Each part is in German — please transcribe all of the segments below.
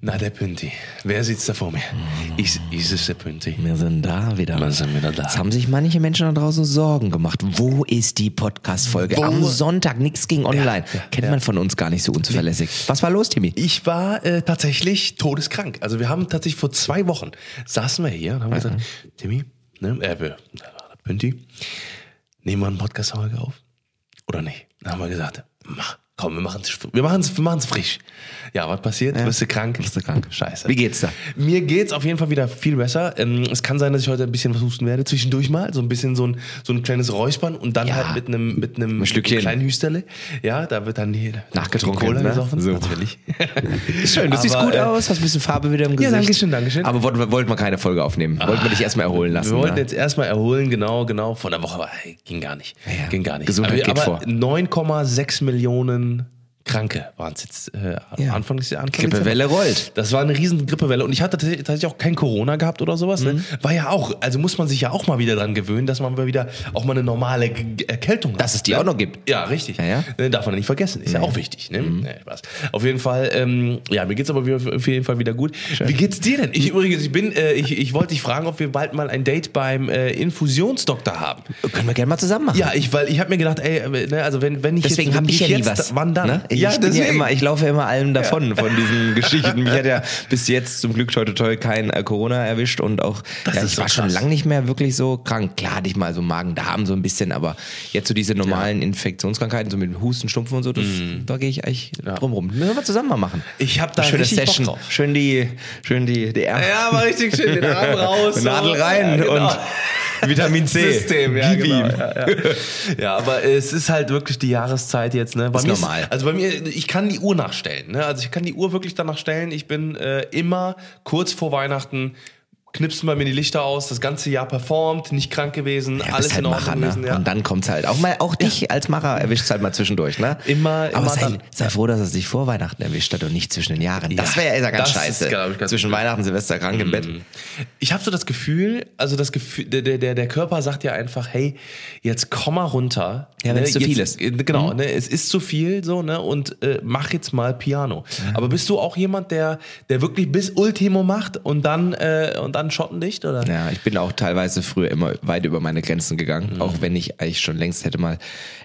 Na, der Pünti. Wer sitzt da vor mir? Ist, ist es der Pünti? Wir sind da wieder. Wir sind wieder da. Es haben sich manche Menschen da draußen Sorgen gemacht. Wo ist die Podcast-Folge? Am Sonntag, nichts ging online. ja, Kennt ja. man von uns gar nicht so unzuverlässig. Was war los, Timmy? Ich war äh, tatsächlich todeskrank. Also wir haben tatsächlich vor zwei Wochen saßen wir hier und haben gesagt, Timmy, ne, äh, Pünti, nehmen wir einen Podcast heute auf? Oder nicht? Dann haben wir gesagt, mach, komm, wir machen es wir machen's, wir machen's frisch. Ja, was passiert? Bist du krank? Bist du krank. Scheiße. Wie geht's da? Mir geht's auf jeden Fall wieder viel besser. Ähm, es kann sein, dass ich heute ein bisschen was husten werde, zwischendurch mal, so ein bisschen so ein, so ein kleines Räuspern und dann Ja. halt mit einem mit einem Ein kleinen Hüsterle. Ja, da wird dann hier Nachgetrunken, Cola ne? gesoffen. So. Natürlich. Schön, du siehst Aber, gut äh, aus, hast ein bisschen Farbe wieder im Gesicht. Dankeschön, Dankeschön. Aber wollten wir wollten wir keine Folge aufnehmen. Wollten wir dich erstmal erholen lassen. Wir wollten ne? jetzt erstmal erholen, genau, genau. Von der Woche, ging gar nicht. Ja, Ging gar nicht. Gesundheit aber, geht aber vor. 9,6 Millionen dann Kranke waren es jetzt äh, Ja. Anfang des Jahres. Grippewelle rollt. Das war eine riesen Grippewelle und ich hatte tatsächlich tatsächlich auch kein Corona gehabt oder sowas. Mhm. Ne? War ja auch, also muss man sich ja auch mal wieder dran gewöhnen, dass man mal wieder auch mal eine normale G Erkältung hat. Dass es die ne? auch noch gibt. Ja, richtig. Ja, ja. Ne, Darf man nicht vergessen. Ist ja auch wichtig. Ne? Mhm. Nee, Spaß. Auf jeden Fall, ähm, ja, mir geht's aber auf jeden Fall wieder gut. Wie geht's dir denn? Ich übrigens, ich bin, äh, ich, ich wollte dich fragen, ob wir bald mal ein Date beim äh, Infusionsdoktor haben. Können wir gerne mal zusammen machen. Ja, ich, weil ich habe mir gedacht, ey, äh, ne, also wenn, wenn ich Deswegen jetzt, habe wenn ich ja nie jetzt, was. Wann dann? Ne? Ich, bin ja immer, ich laufe ja immer allem davon, von diesen Geschichten. Mich hat ja bis jetzt zum Glück toi toi toi kein äh, Corona erwischt und auch, ja, ich so war schon lange nicht mehr wirklich so krank. Klar hatte ich mal so Magen-Darm so ein bisschen, aber jetzt so diese normalen Infektionskrankheiten, so mit Husten, Schnupfen und so, das, da gehe ich eigentlich drum rum. Müssen wir zusammen mal machen. Ich habe da Schöne Session. Bock drauf. Schön die, schön die, die Ärmel. Ja, war richtig schön, den Arm raus. Nadel rein Ja, genau. Vitamin C. System, ja, Gib genau. Ja, ja. ja, aber es ist halt wirklich die Jahreszeit jetzt. Ne? Bei Ist mir normal. also bei mir, ich kann die Uhr nachstellen. Ne? Also ich kann die Uhr wirklich danach stellen. Ich bin äh, immer kurz vor Weihnachten. Knipsen bei mir die Lichter aus, das ganze Jahr performt, nicht krank gewesen, Ja, alles halt in Ordnung Macher, ne? gewesen. Ja. Und dann kommt's halt. Auch mal, auch dich als Macher erwischt halt mal zwischendurch, ne? Immer- Aber immer sei, dann. sei froh, dass es dich vor Weihnachten erwischt hat und nicht zwischen den Jahren. Das wäre ja ganz ist, scheiße. glaub ich, ganz zwischen. Mhm. Weihnachten, Silvester krank im Bett. Ich habe so das Gefühl, also das Gefühl, der, der, der Körper sagt ja einfach, hey, jetzt komm mal runter. Ja, wenn's zu jetzt, viel ist. äh, Genau, ne, es ist zu viel so, ne, und äh, mach jetzt mal Piano. Aber bist du auch jemand, der, der wirklich bis Ultimo macht und dann äh, und dann Schottendicht oder? Ja, ich bin auch teilweise früher immer weit über meine Grenzen gegangen, Mhm. auch wenn ich eigentlich schon längst hätte mal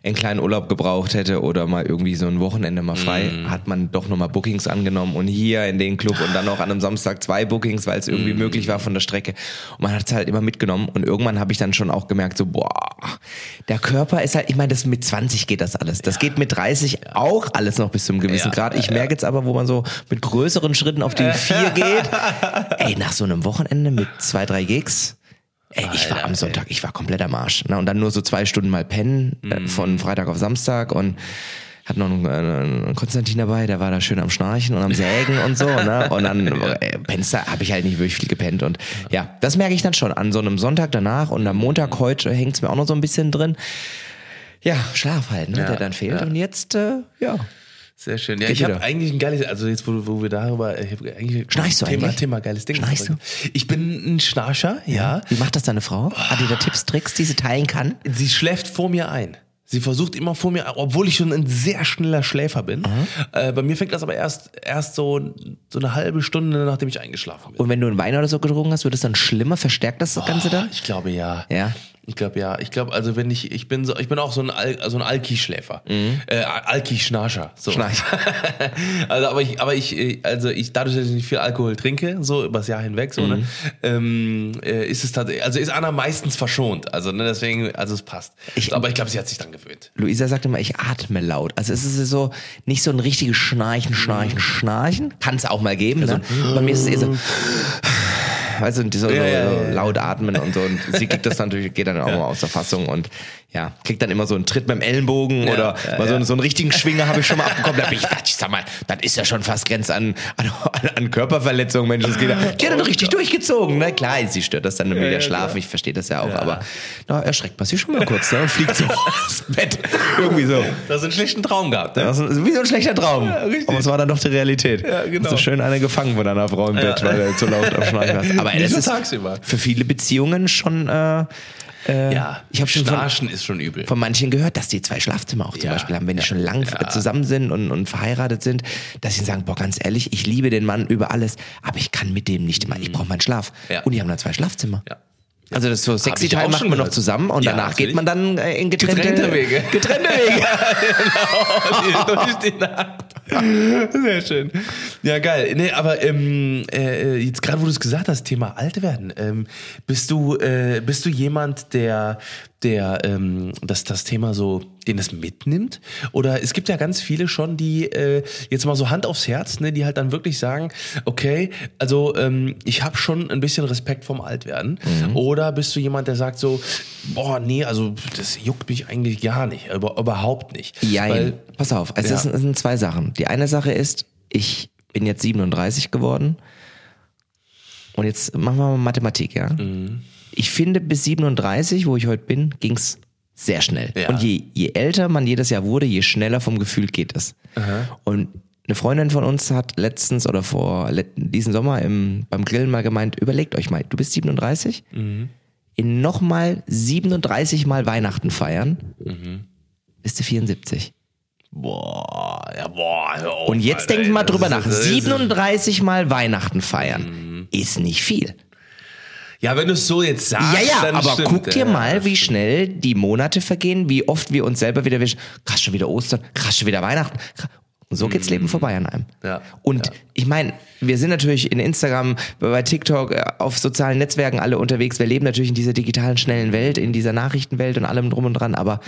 einen kleinen Urlaub gebraucht hätte oder mal irgendwie so ein Wochenende mal frei, Mhm. hat man doch nochmal Bookings angenommen und hier in den Club und dann noch an einem Samstag zwei Bookings, weil es Mhm. irgendwie möglich war von der Strecke. Und man hat es halt immer mitgenommen und irgendwann habe ich dann schon auch gemerkt, so boah, der Körper ist halt, ich meine, das mit 20 geht das alles. Das geht mit 30 auch alles noch bis zum gewissen Ja, Grad. Ich merke jetzt aber, wo man so mit größeren Schritten auf die vier geht, ey, nach so einem Wochenende mit zwei, drei Gigs, Ey, ich war am Sonntag, ich war komplett am Arsch. Ne? Und dann nur so zwei Stunden mal pennen, äh, von Freitag auf Samstag und hat noch einen, äh, einen Konstantin dabei, der war da schön am Schnarchen und am Sägen und so. Ne? Und dann äh, pennst da, habe ich halt nicht wirklich viel gepennt. Und ja, das merke ich dann schon an so einem Sonntag danach und am Montag heute hängt's mir auch noch so ein bisschen drin. Ja, Schlaf halt, ne? Ja, der dann fehlt. ja. Und jetzt, äh, ja. Sehr schön. Ja, Geht ich habe eigentlich ein geiles, also jetzt wo, wo wir darüber, ich habe eigentlich Schnarchst du Thema, eigentlich? Thema geiles Ding. Schnarchst du? Ich bin ein Schnarcher, ja. Wie macht das deine Frau? Hat die da Tipps, Tricks, die sie teilen kann? Sie schläft vor mir ein. Sie versucht immer vor mir, obwohl ich schon ein sehr schneller Schläfer bin. Äh, bei mir fängt das aber erst, erst so, so eine halbe Stunde, nachdem ich eingeschlafen bin. Und wenn du einen Wein oder so getrunken hast, wird es dann schlimmer? Verstärkt das das Ganze dann? Ich glaube ja. Ja. Ich glaube ja. Ich glaube, also wenn ich, ich bin so, ich bin auch so ein, Al, so ein Alki-Schläfer. Äh, Alki-Schnarcher. So. Schnarch. also, aber ich, aber ich, äh, also ich, dadurch, dass ich nicht viel Alkohol trinke, so übers Jahr hinweg, so, ne, ähm, äh, ist es tatsächlich, also ist Anna meistens verschont. Also, ne, deswegen, also es passt. Ich- aber ich glaube, sie hat sich dann gewöhnt. Luisa sagt immer, ich atme laut. Also es ist so nicht so ein richtiges Schnarchen, Schnarchen, Schnarchen. Kann es auch mal geben. Ne? Bei mir ist es eher so. weißt du, so, so, so laut atmen und so. Und sie kriegt das natürlich, geht dann auch mal aus der Fassung und ja, kriegt dann immer so einen Tritt mit dem Ellenbogen oder ja, mal so, ja. so einen richtigen Schwinger habe ich schon mal abbekommen. Da bin ich, ich, sag mal, das ist ja schon fast Grenze an, an, an Körperverletzung, Mensch. Das geht ja. Die hat dann richtig durchgezogen, ne? Klar, sie stört das dann wieder ja, schlafen, ich verstehe das ja auch, aber na, erschreckt man sich schon mal kurz, ne? Und fliegt so dem Bett. Irgendwie so. Du hast einen schlechten Traum gehabt, ne? Das ist wie so ein schlechter Traum. Aber es war dann doch die Realität. Ja, genau. Hast du schön eine gefangen von deiner Frau im Bett, weil du zu laut am Schnarchen warst. Aber so ist tagsüber. für viele Beziehungen schon. Äh, Ja, ich hab schon von- Schnarchen ist schon übel. von manchen gehört, dass die zwei Schlafzimmer auch zum Ja, Beispiel haben, wenn die ja, schon lang ja. zusammen sind und, und verheiratet sind, dass sie sagen, boah, ganz ehrlich, ich liebe den Mann über alles, aber ich kann mit dem nicht immer, ich brauche meinen Schlaf. Und die haben dann zwei Schlafzimmer. Ja. Also das so sexy Teil macht man noch gehört. zusammen und Ja, danach geht natürlich. man dann äh, in getrennte, Getrennte Wege. Getrennte Wege. durch die Nacht. Sehr schön. Ja, geil. Nee, aber ähm, äh, jetzt gerade, wo du es gesagt hast, Thema alt werden, ähm, bist du äh, bist du jemand, der der ähm, das das Thema so, den das mitnimmt? Oder es gibt ja ganz viele schon, die äh, jetzt mal so Hand aufs Herz, ne, die halt dann wirklich sagen, okay, also ähm, ich habe schon ein bisschen Respekt vom Altwerden. Oder bist du jemand, der sagt so, boah, nee, also das juckt mich eigentlich gar nicht, über, überhaupt nicht. Ja, Weil, pass auf. Es, Ja. es sind zwei Sachen. Die eine Sache ist, ich bin jetzt 37 geworden. Und jetzt machen wir mal Mathematik, ja. Mhm. Ich finde, bis 37, wo ich heute bin, ging's sehr schnell. Ja. Und je, je älter man jedes Jahr wurde, je schneller vom Gefühl geht es. Und eine Freundin von uns hat letztens oder vor diesen Sommer im, beim Grillen mal gemeint, überlegt euch mal, du bist 37, Mhm. in nochmal 37 Mal Weihnachten feiern, Mhm. bist du 74. Boah, ja, boah. hör auf, Und jetzt Alter, denkt mal das drüber nach. das ist- 37 Mal Weihnachten feiern Mhm. ist nicht viel. Ja, wenn du es so jetzt sagst, Ja, ja, aber stimmt, guck dir ja, mal, wie schnell die Monate vergehen, wie oft wir uns selber wieder wischen. Krass, schon wieder Ostern, krass, schon wieder Weihnachten. Krass. Und so geht's Leben vorbei an einem. Mhm. Ja, Und ich meine, wir sind natürlich in Instagram, bei TikTok, äh, auf sozialen Netzwerken alle unterwegs. Wir leben natürlich in dieser digitalen, schnellen Welt, in dieser Nachrichtenwelt und allem drum und dran, aber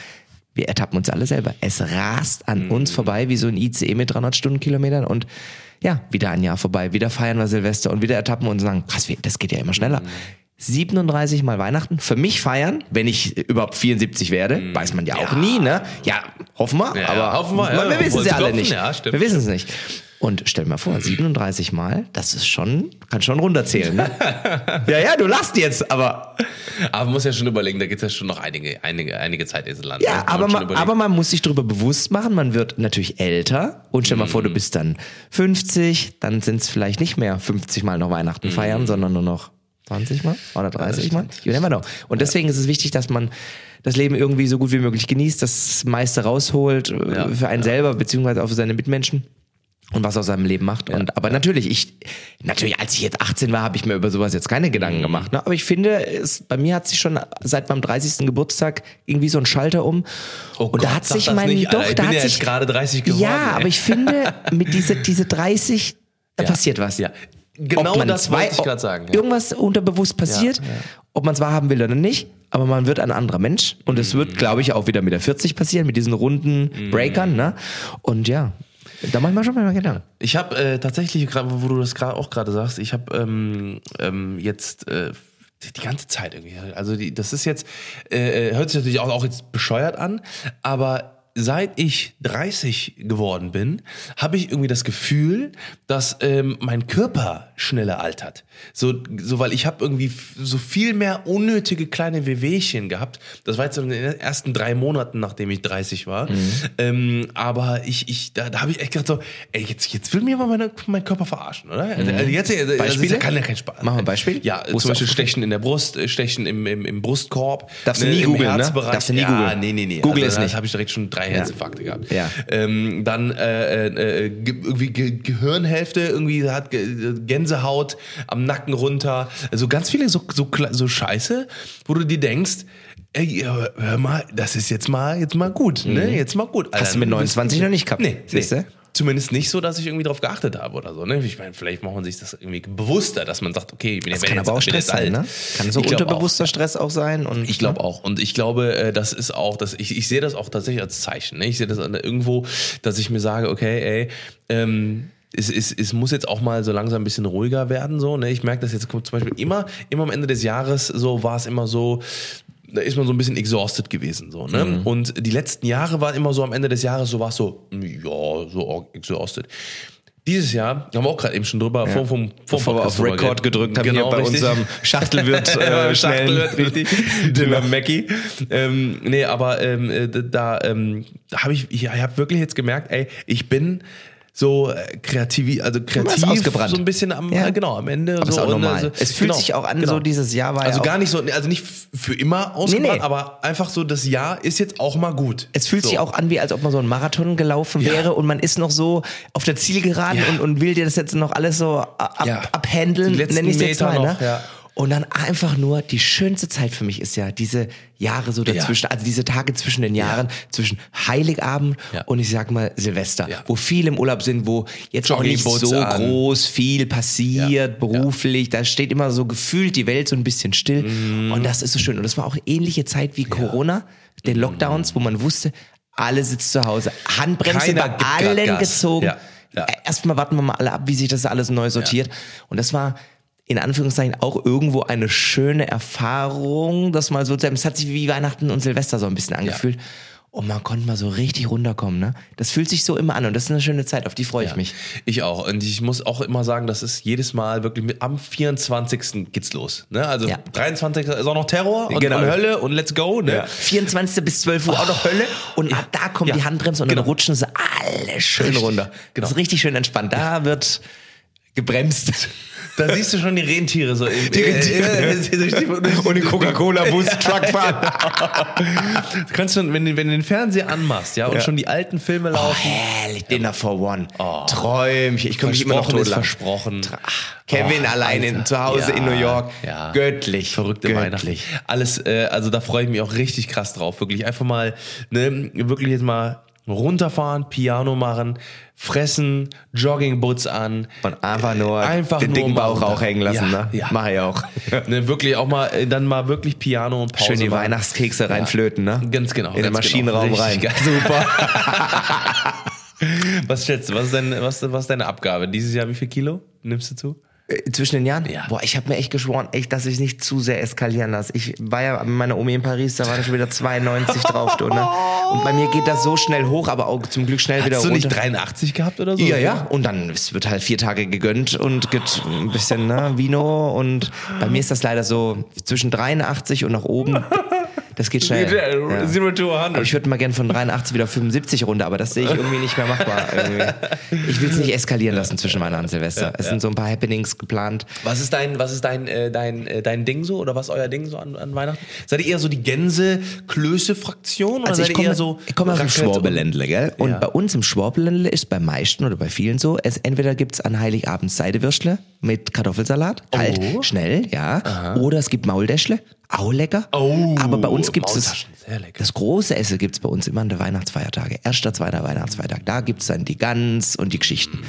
wir ertappen uns alle selber. Es rast an Mhm. uns vorbei wie so ein ICE mit 300 Stundenkilometern und ja, wieder ein Jahr vorbei, wieder feiern wir Silvester und wieder ertappen und sagen, krass, das geht ja immer schneller. Mhm. 37 Mal Weihnachten, für mich feiern, wenn ich überhaupt 74 werde, weiß man ja auch nie, ne? Ja, hoffen wir, Mhm. Ja, aber hoffen wir, ja, wir wissen es ja alle klopfen? nicht. Ja, wir wissen es nicht. Und stell dir mal vor, 37 Mal, das ist schon, kann schon runterzählen, ne? ja, ja, du lachst jetzt, aber Aber man muss ja schon überlegen, da geht es ja schon noch einige, einige, einige Zeit in diesem Land. ne? Ja, Kann aber man, aber man muss sich darüber bewusst machen, man wird natürlich älter und stell mal vor, du Mhm. bist dann 50, dann sind es vielleicht nicht mehr 50 Mal noch Mhm. Weihnachten feiern, sondern nur noch 20 Mal oder 30 Mal. You never know. Und deswegen ist es wichtig, dass man das Leben irgendwie so gut wie möglich genießt, das meiste rausholt äh, Ja, für einen selber, beziehungsweise auch für seine Mitmenschen. Und was aus seinem Leben macht. Und aber natürlich, ich, natürlich, als ich jetzt 18 war, habe ich mir über sowas jetzt keine Mhm. Gedanken gemacht. Ne? Aber ich finde, es, bei mir hat sich schon seit meinem 30. Geburtstag irgendwie so ein Schalter um. Oh und Gott, da hat sich mein nicht, doch, Alter. Ich da bin hat ja sich gerade 30 geworden. Ja, ey. aber ich finde, mit diese diese 30 da Ja. passiert was. Ja, genau das wollte ich gerade sagen. Ja. Irgendwas unterbewusst passiert, Ja, ja. ob man es wahrhaben will oder nicht, aber man wird ein anderer Mensch und es Mhm. wird, glaube ich, auch wieder mit der 40 passieren, mit diesen runden Breakern, ne? Und ja, da mach ich mir schon mal Gedanken. Ich habe äh, tatsächlich, wo du das gerade auch gerade sagst, ich habe ähm, ähm, jetzt äh, die- die ganze Zeit irgendwie, also die, das ist jetzt, äh, hört sich natürlich auch, auch jetzt bescheuert an, aber seit ich 30 geworden bin, habe ich irgendwie das Gefühl, dass ähm, mein Körper schneller altert. So, so weil ich habe irgendwie so viel mehr unnötige kleine Wehwehchen gehabt. Das war jetzt in den ersten drei Monaten, nachdem ich 30 war. Ähm, aber ich, ich, da, da habe ich echt gedacht so, ey, jetzt, jetzt will mir mal meine, mein Körper verarschen, oder? Also jetzt, also das Beispiele? kann ja kein Spaß. Machen wir ein Beispiel? Ja, ist zum Beispiel das Stechen in der Brust, äh, Stechen im, im, im Brustkorb. Darfst du nie googeln, ne? Darfst du nie ja, googeln. Nee, nee, nee. Google also, es nicht. Habe ich direkt schon drei Herzinfarkte gehabt. Ähm, dann äh, äh, ge irgendwie Ge Gehirnhälfte, irgendwie hat Ge Gänsehaut am Nacken runter. Also ganz viele so, so, so Scheiße, wo du dir denkst, ey, hör, mal, das ist jetzt mal, jetzt mal gut, ne? Jetzt mal gut. Mhm. Hast Alter, du mit bist- 29 noch nicht gehabt, Nee, nee. Zumindest nicht so, dass ich irgendwie drauf geachtet habe oder so. Ne? Ich meine, vielleicht macht man sich das irgendwie bewusster, dass man sagt, okay, ich bin Das ja kann jetzt- aber auch Stress sein, ne? Kann so unterbewusster Stress auch sein. Und, ich glaube auch. Und ich glaube, äh, das ist auch, dass ich, ich sehe das auch tatsächlich als Zeichen. Ne? Ich sehe das irgendwo, dass ich mir sage, okay, ey, ähm, es, es, es muss jetzt auch mal so langsam ein bisschen ruhiger werden. So, ne? Ich merke das jetzt zum Beispiel immer, immer am Ende des Jahres so war es immer so, da ist man so ein bisschen exhausted gewesen. So, ne? Mhm. Und die letzten Jahre waren immer so am Ende des Jahres, so war es so, ja, so exhausted. Dieses Jahr, haben wir auch gerade eben schon drüber, vor, vom, vor Bevor wir auf Record gedrückt haben, Genau, hier bei richtig. unserem Schachtelwirt, äh, Ja. Schachtelwirt, richtig. Dem Mackie. Ähm, nee, aber ähm, äh, da, ähm, da habe ich, ich habe wirklich jetzt gemerkt, ey, ich bin so äh, kreativ, also kreativ ausgebrannt. so ein bisschen am, Ja. genau, am Ende. Aber so ist auch normal. also, es fühlt genau, sich auch an, genau. so dieses Jahr war Also ja gar nicht so, also nicht für immer ausgebrannt, nee. aber einfach so, das Jahr ist jetzt auch mal gut. Es fühlt so. sich auch an, wie als ob man so einen Marathon gelaufen Ja. wäre und man ist noch so auf der Zielgeraden und, und will dir das jetzt noch alles so ab, Ja. abhandeln, Die letzten nenne ich es jetzt Meter mal. noch, ne? Ja. Und dann einfach nur, die schönste Zeit für mich ist ja diese Jahre so dazwischen, also diese Tage zwischen den Jahren, zwischen Heiligabend Ja. und ich sag mal Silvester, Ja. wo viele im Urlaub sind, wo jetzt auch nicht Joggingboots so an. groß viel passiert, Ja. beruflich, da steht immer so gefühlt die Welt so ein bisschen still Mhm. und das ist so schön. Und das war auch ähnliche Zeit wie Corona, den Lockdowns, wo man wusste, alle sitzen zu Hause, Handbremse Keiner bei allen Gas. gezogen. Ja. Ja. Erstmal warten wir mal alle ab, wie sich das alles neu sortiert. Und das war in Anführungszeichen auch irgendwo eine schöne Erfahrung, dass mal so, es hat sich wie Weihnachten und Silvester so ein bisschen angefühlt. Und man konnte mal so richtig runterkommen, ne? Das fühlt sich so immer an und das ist eine schöne Zeit, auf die freue ich mich. Ich auch. Und ich muss auch immer sagen, das ist jedes Mal wirklich mit, am 24. geht's los. Ne? Also Ja. 23. ist auch noch Terror und, Genau. und Hölle und let's go. Ne? 24. bis 12 Uhr auch noch Hölle und ab da kommt Ja. die Handbremse und Genau. dann rutschen sie alle schön runter. Genau. Das ist richtig schön entspannt. Da wird gebremst. Da siehst du schon die Rentiere so. Im, Die Rentiere. und den Coca-Cola-Bus, Truck fahren. Du kannst schon, wenn, du- wenn du den Fernseher anmachst, ja, und Ja. schon die alten Filme Oh, laufen. herrlich, Dinner for One. Träumchen. Ich komme mich immer noch Versprochen ist tot versprochen. Ach, Kevin Oh, allein in, zu Hause Ja, in New York. ja. Göttlich. Verrückte Göttlich. Weihnachten. Alles, äh, also da freue ich mich auch richtig krass drauf. Wirklich einfach mal, ne, wirklich jetzt mal runterfahren, Piano machen, fressen, Joggingboots an. Und einfach nur Einfach den nur dicken Bauch runter. auch hängen lassen, Ja, ne? ja. Mach ich auch. ne, wirklich auch mal, äh, dann mal wirklich Piano und Pause Schön die machen. Weihnachtskekse reinflöten, ne? Ganz genau. In den ganz Maschinenraum genau. rein. Super. Was schätzt du, was ist, dein, was, was ist deine Abgabe? Dieses Jahr wie viel Kilo nimmst du zu? Äh, Zwischen den Jahren? Ja. Boah, ich habe mir echt geschworen, echt, dass ich nicht zu sehr eskalieren lasse. Ich war ja mit meiner Omi in Paris, da waren schon wieder 92 drauf. Du, ne? Und bei mir geht das so schnell hoch, aber auch zum Glück schnell wieder Hast du runter. nicht 83 gehabt oder so? Ja, ja. Und dann es wird halt vier Tage gegönnt und gibt ein bisschen ne, Vino. Und bei mir ist das leider so zwischen 83 und nach oben. Das geht schnell. Ja. Zero to 100. Aber ich würde mal gern von 83 wieder auf 75 runter, aber das sehe ich irgendwie nicht mehr machbar. Irgendwie. Ich will es nicht eskalieren lassen zwischen Weihnachten und Silvester. es sind so ein paar Happenings geplant. Was ist dein, was ist dein, äh, dein, äh, dein Ding so oder was ist euer Ding so an, an Weihnachten? Seid ihr eher so die Gänse-Klöße-Fraktion oder Also seid ich eher komme, so ich komme aus dem Schwabeländle, gell? Und bei uns im Schwabeländle ist bei meisten oder bei vielen so, es entweder gibt's an Heiligabend Seidewürstle mit Kartoffelsalat, kalt, Oh. schnell, ja. Oder es gibt Mauldeschle, auch lecker. Oh, Aber bei uns sehr lecker. das große Essen gibt's bei uns immer an der Weihnachtsfeiertage. Erster, zweiter Weihnachtsfeiertag. Da gibt's dann die Gans und die Geschichten.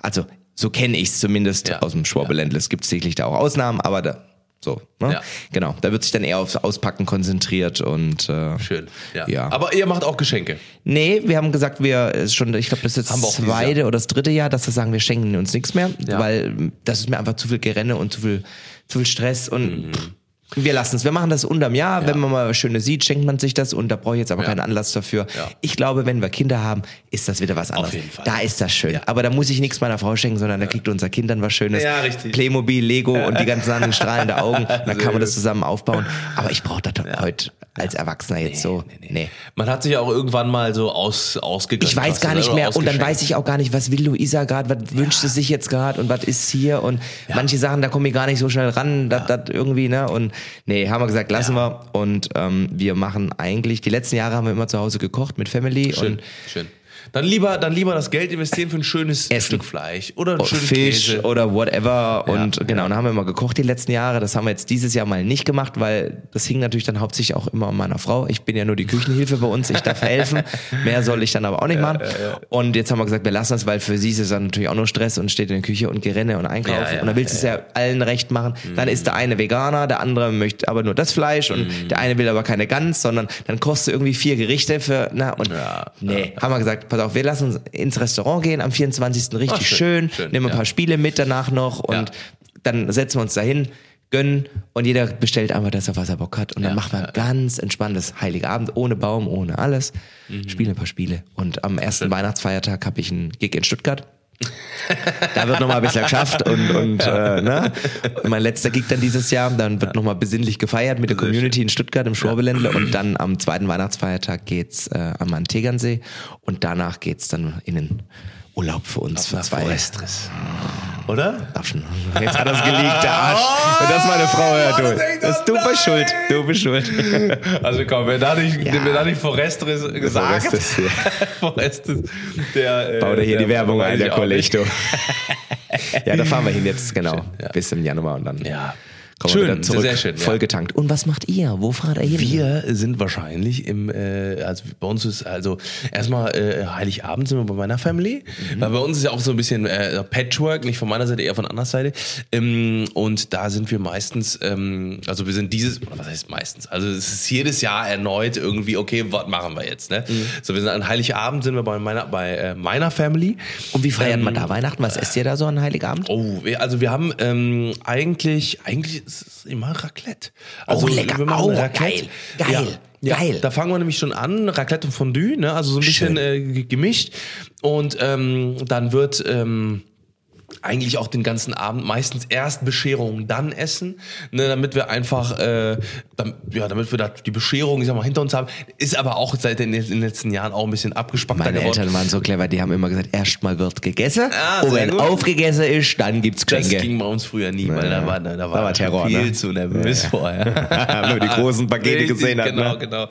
Also, so kenne ich's zumindest Mhm. Ja. aus dem Schwabeländle. Es gibt sicherlich da auch Ausnahmen, aber da, so, ne? Ja. Genau. Da wird sich dann eher aufs Auspacken konzentriert und, äh, Schön. Ja. Ja. Aber ihr macht auch Geschenke. Nee, wir haben gesagt, wir ist schon, ich glaube, das ist das zweite oder das dritte Jahr, dass wir sagen, wir schenken uns nichts mehr, weil das ist mir einfach zu viel Gerenne und zu viel, zu viel Stress und Mhm. pff, wir lassen es. Wir machen das unterm Jahr. Wenn man mal was Schönes sieht, schenkt man sich das und da brauche ich jetzt aber keinen Anlass dafür. Ja. Ich glaube, wenn wir Kinder haben, ist das wieder was anderes. jeden Fall. Da ist das schön. Aber da muss ich nichts meiner Frau schenken, sondern da kriegt unser Kind dann was Schönes. Ja, richtig. Playmobil, Lego und die ganzen anderen strahlende Augen. Dann kann man das zusammen aufbauen. Aber ich brauche das heute als Erwachsener jetzt so. Nee. Man hat sich ja auch irgendwann mal so aus, ausgegönnt. Ich weiß gar nicht mehr und dann weiß ich auch gar nicht, was will Luisa gerade, was wünscht sie sich jetzt gerade und was ist hier und manche Sachen, da komme ich gar nicht so schnell ran, das das irgendwie, ne? Und nee, haben wir gesagt, lassen wir und ähm, wir machen eigentlich, die letzten Jahre haben wir immer zu Hause gekocht mit Family Schön, und schön. Dann lieber, dann lieber das Geld investieren für ein schönes Essen. Stück Fleisch oder ein schönes Fisch Käse. oder whatever und Ja, genau, dann haben wir immer gekocht die letzten Jahre, das haben wir jetzt dieses Jahr mal nicht gemacht, weil das hing natürlich dann hauptsächlich auch immer an meiner Frau. Ich bin ja nur die Küchenhilfe bei uns, ich darf helfen, mehr soll ich dann aber auch nicht machen. Und jetzt haben wir gesagt, wir lassen das, weil für sie ist es dann natürlich auch nur Stress und steht in der Küche und Gerenne und einkaufen Ja, ja, und dann willst du es ja allen recht machen. Dann ist der eine Veganer, der andere möchte aber nur das Fleisch und Mhm. der eine will aber keine Gans, sondern dann kochst du irgendwie vier Gerichte für, na und Ja, nee, haben wir gesagt, pass pass auf, wir lassen uns ins Restaurant gehen am 24. richtig Ah, schön, schön, schön, nehmen ein ja. paar Spiele mit danach noch und Ja. dann setzen wir uns dahin, gönnen und jeder bestellt einfach das, auf was er Bock hat. Und dann Ja, machen wir ja, ein ganz entspanntes Heiligabend, ohne Baum, ohne alles. Mhm. Spielen ein paar Spiele. Und am ersten Weihnachtsfeiertag habe ich einen Gig in Stuttgart. Da wird nochmal ein bisschen geschafft und, und, äh, ne? mein letzter Gig dann dieses Jahr, dann wird nochmal besinnlich gefeiert mit der Community in Stuttgart im Schwabeländle und dann am zweiten Weihnachtsfeiertag geht's äh, am Tegernsee und danach geht's dann in den Urlaub für uns für zwei. Forestris. Oder? Darf schon. Jetzt hat das geleakt, der Arsch. Wenn das meine Frau hört, du. Das, du bist schuld. Du bist schuld. Also komm, wenn da nicht, Ja. wenn da nicht Forestris gesagt, Forestris, Forestris, der, äh, Bau dir hier die Werbung ein, der Kollege. Ja, da fahren wir hin jetzt, genau. Ja. Bis im Januar und dann Ja. Kommen Schön, wir wieder zurück. sehr schön, ja. Voll getankt. Und was macht ihr? Wo fahrt ihr hin? Wir sind wahrscheinlich im, äh, also bei uns ist also erstmal äh, Heiligabend sind wir bei meiner Family, Mhm. weil bei uns ist ja auch so ein bisschen äh, Patchwork, nicht von meiner Seite, eher von anderer Seite. Ähm, und da sind wir meistens, ähm, also wir sind dieses, oder was heißt meistens? Also es ist jedes Jahr erneut irgendwie, okay, was machen wir jetzt? Ne? Mhm. So, wir sind an Heiligabend sind wir bei meiner, bei äh, meiner Family. Und wie feiert man Ähm, da Weihnachten? Was esst ihr da so an Heiligabend? Oh, wir- also wir haben ähm, eigentlich, eigentlich ist es immer Raclette. Also Oh, lecker. Wir machen Oh, Raclette. geil. Geil. Ja, Geil. Ja, da fangen wir nämlich schon an, Raclette und Fondue, ne? also so ein bisschen äh, ge- gemischt. Und ähm, dann wird ähm, eigentlich auch den ganzen Abend meistens erst Bescherung, dann Essen, ne, damit wir einfach, äh, dam, ja, damit wir da die Bescherung, ich sag mal, hinter uns haben. Ist aber auch seit den, in den letzten Jahren auch ein bisschen abgespackter Meine geworden. Eltern waren so clever, die haben immer gesagt, erstmal wird gegessen Ah, und wenn gut. aufgegessen ist, dann gibt's Das Geschenke. ging bei uns früher nie, weil da war, da, da war, war Terror, viel ne? zu nervös vorher. Wenn man die großen Pakete Richtig, gesehen hat. Genau, ne? genau.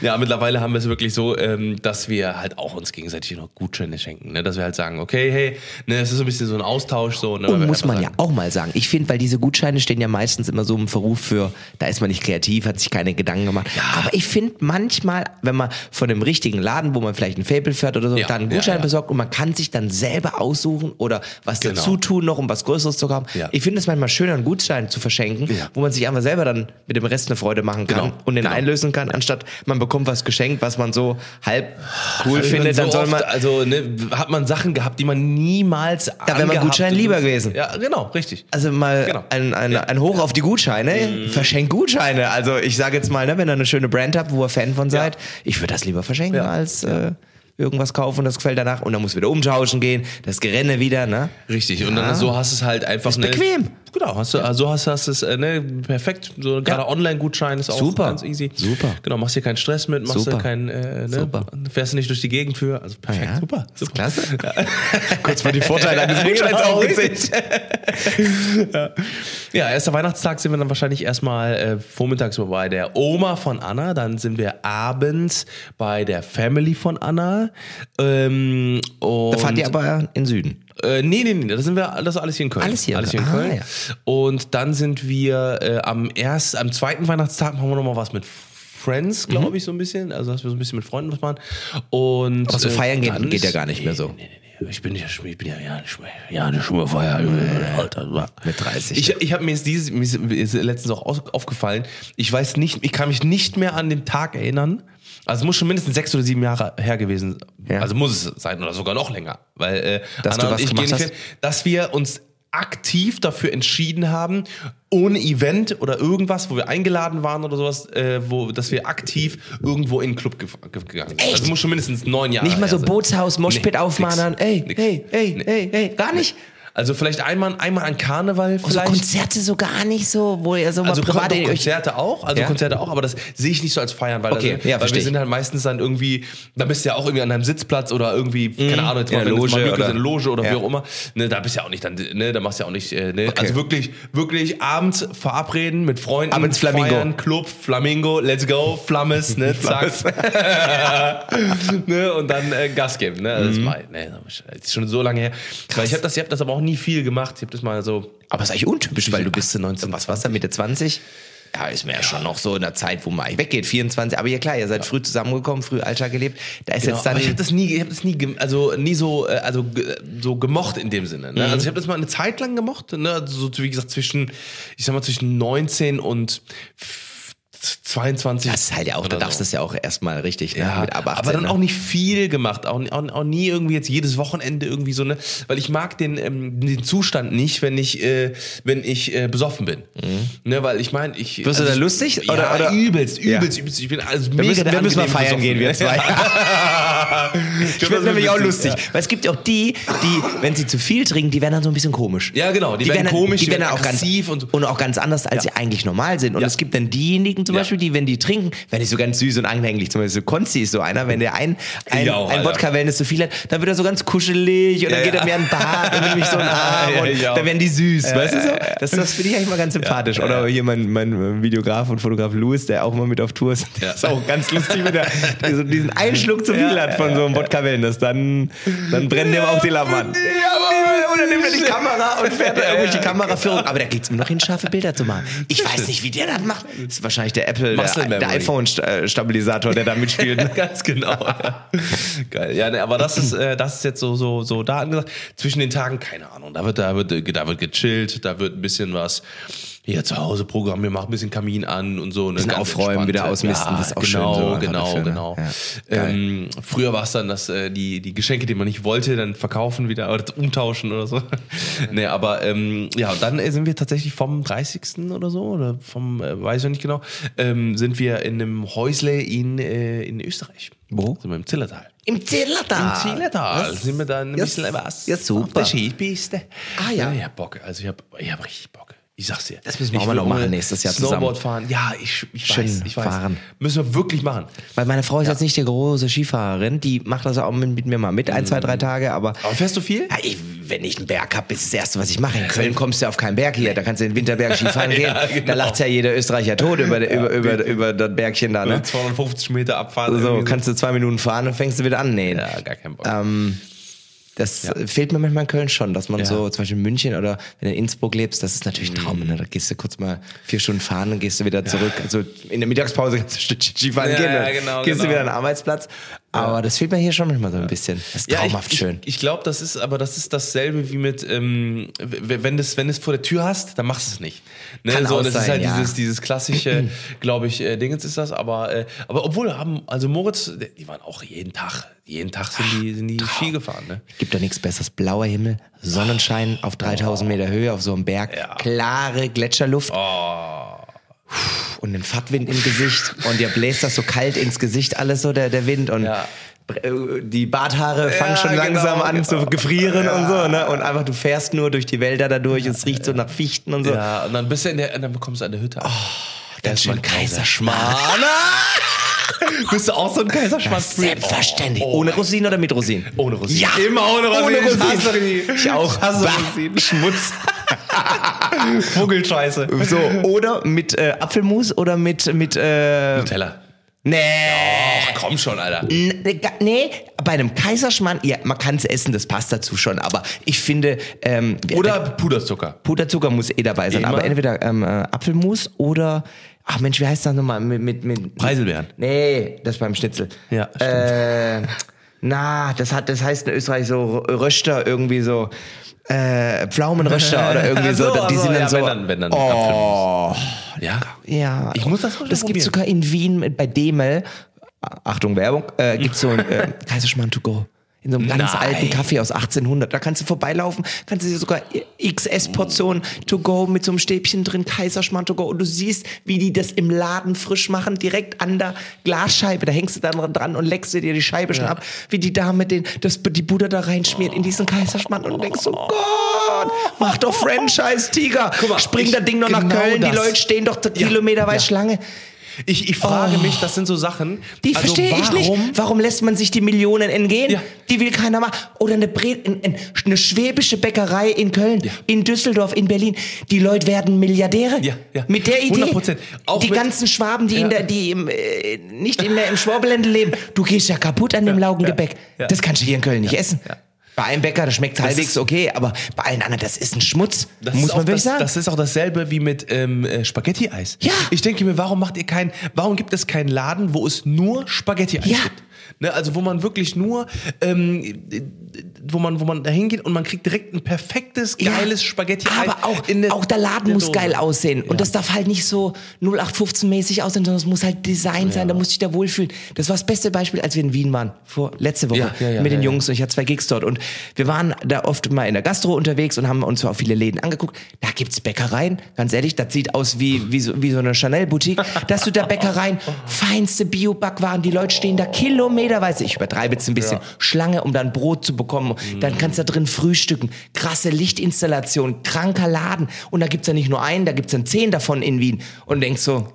Ja, mittlerweile haben wir es wirklich so, ähm, dass wir halt auch uns gegenseitig noch Gutscheine schenken. Ne? Dass wir halt sagen, okay, hey, ne, es ist so ein bisschen so ein Austausch. So, ne? Und wir muss man ja sagen, auch mal sagen. Ich finde, weil diese Gutscheine stehen ja meistens immer so im Verruf für, da ist man nicht kreativ, hat sich keine Gedanken gemacht. Aber ich finde manchmal, wenn man von dem richtigen Laden, wo man vielleicht ein Fable fährt oder so, Ja, dann einen ja, Gutschein ja. besorgt und man kann sich dann selber aussuchen oder was Genau. dazu tun noch, um was Größeres zu haben. Ja. Ich finde es manchmal schöner, einen Gutschein zu verschenken, Ja. wo man sich einfach selber dann mit dem Rest eine Freude machen kann Genau, und den genau. einlösen kann, anstatt man bekommt was geschenkt, was man so halb cool findet, so dann soll man also ne, hat man Sachen gehabt, die man niemals Da mein angehabt Gutschein lieber gewesen. Ja, genau, richtig. Also mal Genau. ein, ein, ein Hoch auf die Gutscheine. Verschenkt Gutscheine. Also ich sage jetzt mal, ne, wenn ihr eine schöne Brand habt, wo ihr Fan von seid, ich würde das lieber verschenken, als äh, irgendwas kaufen und das gefällt danach. Und dann muss wieder umtauschen gehen, das Gerenne wieder, ne? Richtig. Und Ja. dann so hast du es halt einfach. Ist ne, bequem. Genau, hast du, also hast, hast es äh, ne, perfekt. So gerade Online-Gutschein ist auch Super. ganz easy. Super. Genau, machst dir keinen Stress mit, machst Super. dir keinen, äh, ne, Super. fährst du nicht durch die Gegend für. Also perfekt, Ja, super. Ist super. klasse. Kurz mal die Vorteile eines Gutscheins Genau, aufgezählt. Ja, erster Weihnachtstag sind wir dann wahrscheinlich erstmal äh, vormittags bei der Oma von Anna, dann sind wir abends bei der Family von Anna. Ähm, und Da fahrt ihr aber in Süden. Äh, nee, nee, nee, das sind wir, das ist alles hier in Köln. Alles hier in alles hier in Köln. Köln. Ah, Und dann sind wir äh, am erst, am zweiten Weihnachtstag machen wir nochmal was mit Friends, glaube Mhm. ich, so ein bisschen. Also, dass wir so ein bisschen mit Freunden was machen. Und, Aber so feiern gehen dann geht ja gar nicht mehr so. Nee, nee, nee. Ich bin ja, ich bin ja, ja ja, nicht mehr Feier, Alter. Mit 30. Ich, ich habe mir jetzt dieses, mir ist, letztens auch aufgefallen. Ich weiß nicht, ich kann mich nicht mehr an den Tag erinnern. Also es muss schon mindestens sechs oder sieben Jahre her gewesen. Ja. Also muss es sein oder sogar noch länger, weil äh, Dass du was gehen gemacht nicht hast? hin, dass wir uns aktiv dafür entschieden haben, ohne Event oder irgendwas, wo wir eingeladen waren oder sowas, äh, wo, dass wir aktiv irgendwo in den Club ge ge gegangen sind. Echt? Also muss schon mindestens neun Jahre Nicht mal so. Bootshaus, Moshpit Nee, aufmachen, nix, ey, nix. hey, hey, Nee. hey, hey, gar nicht. Also vielleicht einmal, einmal an Karneval vielleicht. Konzerte so gar nicht so, wo ihr so mal Also privat privat euch Konzerte auch, also Ja? Konzerte auch, aber das sehe ich nicht so als feiern, weil, Okay, also, ja, weil wir sind halt meistens dann irgendwie, da bist du ja auch irgendwie an deinem Sitzplatz oder irgendwie, keine Ahnung, jetzt in mal, mal Loge ist, oder- in der Loge oder Ja. wie auch immer, ne, da bist du ja auch nicht dann, ne, da machst du ja auch nicht, äh, ne, Okay. also wirklich, wirklich abends verabreden mit Freunden, Abends Flamingo. feiern, Club, Flamingo, let's go, Flammes, ne, zack, ne, und dann äh, Gas geben, ne, das, Mhm. war, ne, das ist schon so lange her, weil ich habe das, ich habe das aber auch nie viel gemacht, ich habe das mal so, Aber ist eigentlich untypisch, weil du bist 19, was war's da Mitte 20? Ja, ist mir ja schon noch so in der Zeit, wo man eigentlich weggeht, 24. Aber ja klar, ihr seid früh zusammengekommen, früh Alltag gelebt. Da ist Genau, jetzt dann. ich habe das nie, ich habe das nie, also nie so, äh, also so gemocht in dem Sinne. Ne? Also ich habe das mal eine Zeit lang gemocht, ne? also so wie gesagt zwischen, ich sag mal zwischen 19 und f- 22. Das ist halt ja auch, da oder darfst so. du es ja auch erstmal richtig, ne? Ja, mit ab 18, aber dann ne? auch nicht viel gemacht, auch, auch, auch nie irgendwie jetzt jedes Wochenende irgendwie so ne, weil ich mag den ähm, den Zustand nicht, wenn ich äh, wenn ich äh, besoffen bin, ne, weil ich meine ich Mhm. Wirst du da ich, lustig? Ja, Oder- oder- übelst, Ja. übelst, übelst. Ich bin also Wir mega müssen, wir müssen mal feiern gehen, wir zwei. ich finde nämlich auch lustig. Weil es gibt ja auch die, die, wenn sie zu viel trinken, die werden dann so ein bisschen komisch. Ja, genau, die werden dann- komisch, die die werden werden auch ganz, aggressiv und so. und auch ganz anders, als sie eigentlich normal sind. Und es gibt dann diejenigen zum Ja. Beispiel, die, wenn die trinken, wenn die so ganz süß und anhänglich, zum Beispiel so Konzi ist so einer, wenn der ein, ein, Ja, auch, ein Alter. Wodka-Wellness zu viel hat, dann wird er so ganz kuschelig und dann Ja, geht er mir an den Bart und nimmt mich so einen Arm und dann werden die süß, weißt du so? Das, das finde ich eigentlich mal ganz sympathisch. Oder hier mein, mein Videograf und Fotograf Louis, der auch mal mit auf Tour ist, der ist auch ganz lustig, wenn er so diesen einen Schluck zu viel hat von so einem Wodka-Wellness, dann, dann brennen dem auch die Lampen an. Und dann nimmt er die Kamera und fährt da irgendwelche Kameraführung. Aber da geht es nur noch hin, scharfe Bilder zu machen. Ich weiß nicht, wie der das macht. Das ist wahrscheinlich der Apple, Muscle der, der iPhone-Stabilisator, der da mitspielt. Ganz genau. Ja. Geil. Ja, ne, aber das ist, äh, das ist jetzt so, so, so da angesagt. Zwischen den Tagen, keine Ahnung. Da wird, da wird, da wird gechillt, da wird ein bisschen was hier zu Hause Programm, wir machen ein bisschen Kamin an und so. Ne, Bisschen aufräumen, wieder ausmisten, ja, das ist auch genau, schön so Genau, dafür, ne? genau. Ja. Geil. Ähm, früher war es dann, dass äh, die, die Geschenke, die man nicht wollte, dann verkaufen wieder oder umtauschen oder so. nee, aber ähm, ja, und dann äh, sind wir tatsächlich vom 30. oder so, oder vom, äh, weiß ich nicht genau, ähm, sind wir in einem Häusle in, äh, in Österreich. Wo? Sind wir im Zillertal. Im Zillertal. Im Zillertal Das- sind wir dann ein ja, bisschen was ja, auf super. der Skipiste. Ah, ja. ja. Ich hab Bock, also ich hab, ich hab richtig Bock. Ich sag's dir. Das müssen wir Ich auch mal noch machen nächstes Jahr Snowboard zusammen. fahren. Ja, ich, ich Schön weiß, ich weiß. fahren. Müssen wir wirklich machen. Weil meine Frau ist jetzt nicht die große Skifahrerin, die macht das auch mit, mit mir mal mit, ein, zwei, drei Tage, aber Aber fährst du viel? Ja, ich, wenn ich einen Berg hab, ist das Erste, was ich mache. In Köln kommst du auf keinen Berg hier, da kannst du in den Winterberg Skifahren gehen. Ja, Da genau. lacht ja jeder Österreicher tot über, über, über, über das Bergchen da, ne? 250 Meter abfahren. So, kannst du zwei Minuten fahren und fängst du wieder an. Nee. Ja, gar kein Bock. Ähm, das äh, fehlt mir manchmal in Köln schon, dass man Ja. so, zum Beispiel in München oder wenn du in Innsbruck lebst, das ist natürlich ein Traum. Ne? Da gehst du kurz mal vier Stunden fahren, dann gehst du wieder zurück. Also in der Mittagspause kannst du ein Stückchen Skifahren Ja, gehen, ja, dann genau, gehst du genau. wieder an den Arbeitsplatz. Aber das fehlt mir hier schon manchmal so ein bisschen. Das ist traumhaft ich, schön. Ich, ich glaube, das ist, aber das ist dasselbe wie mit, ähm, wenn du es wenn vor der Tür hast, dann machst du es nicht. Ne? Kann so, das sein, ist halt ja. dieses, dieses klassische, glaube ich, äh, Dingens ist das. Aber, äh, aber obwohl haben, also Moritz, die waren auch jeden Tag, jeden Tag sind die, sind die Ski gefahren. Ne? Gibt doch nichts besseres. Blauer Himmel, Sonnenschein auf 3000 Meter Höhe auf so einem Berg, Ja. klare Gletscherluft. Und ein Fahrtwind im Gesicht. Und dir bläst das so kalt ins Gesicht alles so, der, der Wind. Und Ja. äh, die Barthaare fangen schon genau, langsam an genau. zu gefrieren und so. Ne? Und einfach, du fährst nur durch die Wälder dadurch. Es riecht so nach Fichten und so. Ja, und dann bist du in der, und dann bekommst du an der Hütte an. Dann schön Kaiserschmarrn. Bist du auch so ein Kaiserschmarrn? Selbstverständlich. Oh, Ohne Rosinen oder mit Rosinen? Ohne Rosinen. Ja, Immer ohne Rosinen. Ohne Ich hasse Rosinen. die. Ich auch. hasse. Rosinen. Schmutz. Vogelscheiße. So, oder mit äh, Apfelmus oder mit, mit äh, Teller. Nee. Ach, komm schon, Alter. Ne, Nee, bei einem Kaiserschmarrn, ja, man kann es essen, das passt dazu schon, aber ich finde, ähm, Oder Puderzucker. Puderzucker muss eh dabei sein, Immer. aber entweder ähm, äh, Apfelmus oder, ach Mensch, wie heißt das nochmal? Mit, mit, mit, Preiselbeeren. Nee, das beim Schnitzel. Ja, stimmt. Äh, na, das hat, das heißt in Österreich so Röster irgendwie so, äh, Pflaumenröster oder irgendwie so, So, die also, sind dann so, wenn dann- wenn dann oh, Ja. ja. Ich muss das mal Das gibt sogar in Wien bei Demel. Achtung, Werbung. Äh, gibt so ein äh, Kaiserschmarrn to go. In so einem ganz Nein. alten Café aus 1800. Da kannst du vorbeilaufen, kannst du dir sogar XS-Portionen to go mit so einem Stäbchen drin, Kaiserschmarrn to go. Und du siehst, wie die das im Laden frisch machen, direkt an der Glasscheibe. Da hängst du dann dran und leckst dir die Scheibe schon ab, wie die Dame den, das, die Butter da reinschmiert in diesen Kaiserschmarrn und du denkst so, Gott, mach doch Franchise, Tiger. mal, Spring das Ding noch nach genau Köln, die das. Leute stehen doch kilometerweit ja. Schlange. Ich, ich frage Oh. mich, das sind so Sachen. Die also verstehe ich nicht. warum- lässt man sich die Millionen entgehen? Ja. Die will keiner machen. Oder eine, Bre ein- ein- eine schwäbische Bäckerei in Köln, in Düsseldorf, in Berlin. Die Leute werden Milliardäre. Ja, ja. Mit der Idee. 100%. Auch die ganzen Schwaben, die, in Ja. der, die im, äh, nicht in der, im Schwabeländle leben. Du gehst ja kaputt an dem Laugengebäck. ja. Das kannst du hier in Köln nicht essen. Bei einem Bäcker, das schmeckt halbwegs ist- okay, aber bei allen anderen, das ist ein Schmutz. Das muss man wirklich das, sagen. Das ist auch dasselbe wie mit ähm, äh, Spaghetti-Eis. Ja. Ich denke mir, warum macht ihr kein, warum gibt es keinen Laden, wo es nur Spaghetti-Eis Ja. gibt? Ne? Also wo man wirklich nur, ähm, äh, wo man, wo man da hingeht und man kriegt direkt ein perfektes, geiles Ja, Spaghetti. Aber auch, in der- auch der Laden der muss Dose. geil aussehen. Und Ja. das darf halt nicht so 0815-mäßig aussehen, sondern es muss halt Design sein, da muss ich da wohlfühlen. Das war das beste Beispiel, als wir in Wien waren, vor letzte Woche Ja, ja, ja, mit den ja, Jungs und ich hatte zwei Gigs dort. Und wir waren da oft mal in der Gastro unterwegs und haben uns so auf viele Läden angeguckt. Da gibt's Bäckereien, ganz ehrlich, das sieht aus wie, wie, so, wie so eine Chanel-Boutique. Dass du da Bäckereien, feinste Bio-Backwaren, die Leute stehen da kilometerweise, ich übertreibe jetzt ein bisschen, Schlange, um dann Brot zu bekommen. Dann kannst du da drin frühstücken. Krasse Lichtinstallation, kranker Laden. Und da gibt's ja nicht nur einen, da gibt's dann zehn davon in Wien. Und denkst so,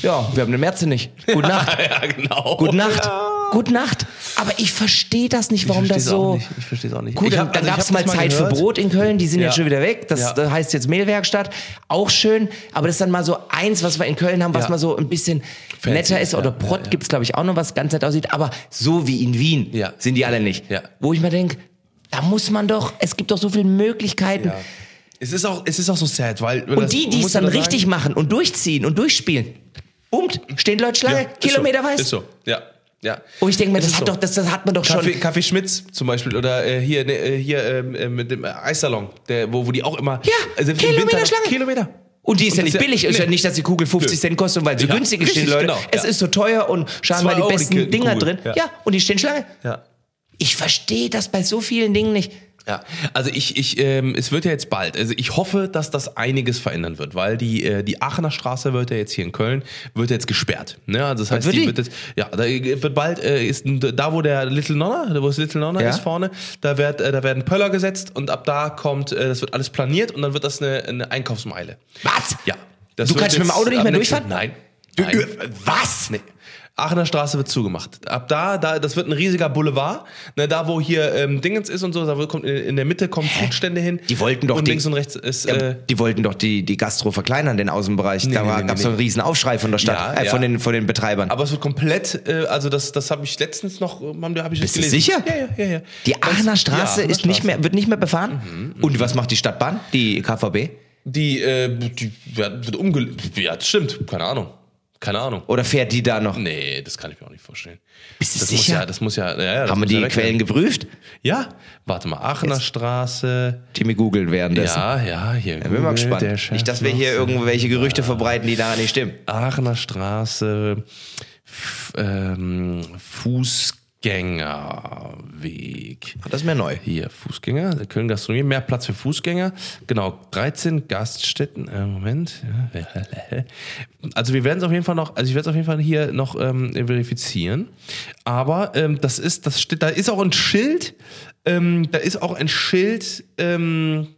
ja, wir haben eine Märze nicht. Gute Nacht. Ja, genau. Gute Nacht. Gute Nacht. Aber ich verstehe das nicht, warum das so. nicht. Ich versteh's auch nicht. Gut, hab- dann also gab es mal Zeit gehört. für Brot in Köln, die sind Ja. jetzt schon wieder weg. Das, Ja. das heißt jetzt Mehlwerkstatt. Auch schön, aber das ist dann mal so eins, was wir in Köln haben, was Ja. mal so ein bisschen Fancy, netter ist. Oder Prott ja, ja. gibt's glaube ich, auch noch, was ganz nett aussieht. Aber so wie in Wien sind die alle nicht. Wo ich mir denke, da muss man doch, es gibt doch so viele Möglichkeiten. Es ist auch, es ist auch so sad, weil. Und die, die es dann richtig machen und durchziehen und durchspielen, boomt, stehen Leute Schlange, kilometerweit. Ist so, ja. Ja. Und ich denke mir, das ist hat, so. doch, das, das hat man doch Kaffee, schon. Kaffee Schmitz zum Beispiel oder äh, hier, ne, äh, hier ähm, äh, mit dem Eissalon, der, wo, wo die auch immer. Ja, äh, selbst Kilometer Winter- Schlange. Kilometer. Und die ist Und ja nicht billig, ist ja nee. nicht, dass die Kugel 50 Nö. Cent kostet, weil sie Ja, günstig stehen, richtig, Leute. genau, Es ja. ist so teuer und scheinbar Zwei die Euro besten Dinger Kugel, drin. ja. Ja. und die stehen Schlange. Ja. Ich verstehe das bei so vielen Dingen nicht. Ja, also ich, ich, ähm, es wird ja jetzt bald. Also ich hoffe, dass das einiges verändern wird, weil die, äh, die Aachener Straße wird ja jetzt hier in Köln wird jetzt gesperrt. Ne? Also das heißt, wird die die? wird jetzt, ja, da wird bald äh, ist da, wo der Little Nonna, wo das Little Nonna Ja. ist vorne, da wird, äh, da werden Pöller gesetzt und ab da kommt, äh, das wird alles planiert und dann wird das eine, eine Einkaufsmeile. Was? Ja. Das Du kannst mit dem Auto nicht mehr durchfahren? Nein. Du- Nein. äh, was? Nee. Aachener Straße wird zugemacht. Ab da, da, das wird ein riesiger Boulevard. Ne, da, wo hier ähm, Dingens ist und so, da kommt in, in der Mitte kommen Foodstände hin. Die wollten doch und die- links und rechts ist. Ja, Äh, die wollten doch die, die Gastro verkleinern, den Außenbereich. da nee, war, nee, gab es nee, einen nee. riesen Aufschrei von der Stadt, Ja, äh, ja. von, den, von den Betreibern. aber es wird komplett, äh, also das, das habe ich letztens noch, ähm, da habe ich Bist gelesen. sicher? Ja, ja, ja. die Aachener Straße Aachener ist nicht Straße. mehr, wird nicht mehr befahren. Und was macht die Stadtbahn? Die KVB? Die, äh, die wird, wird umge... Ja, das stimmt. Keine Ahnung. Keine Ahnung. Oder fährt die da noch? Nee, das kann ich mir auch nicht vorstellen. Bist du das sicher? Muss ja, das muss ja, ja, ja das Haben wir ja die weg Quellen geprüft? Ja, warte mal, Aachener Straße. Timmy googelt währenddessen. Ja, ja, hier. Ich bin mal gespannt. Nicht, dass wir hier irgendwelche Gerüchte verbreiten, die da nicht stimmen. Aachener Straße, f- ähm, Fußgängerweg. Das ist mir neu. Hier, Fußgänger, Köln Gastronomie, mehr Platz für Fußgänger. Genau, 13 Gaststätten. Äh, Moment. Also wir werden es auf jeden Fall noch, also ich werde es auf jeden Fall hier noch ähm, verifizieren. Aber ähm, das ist, das steht, da ist auch ein Schild, ähm, da ist auch ein Schild, ähm,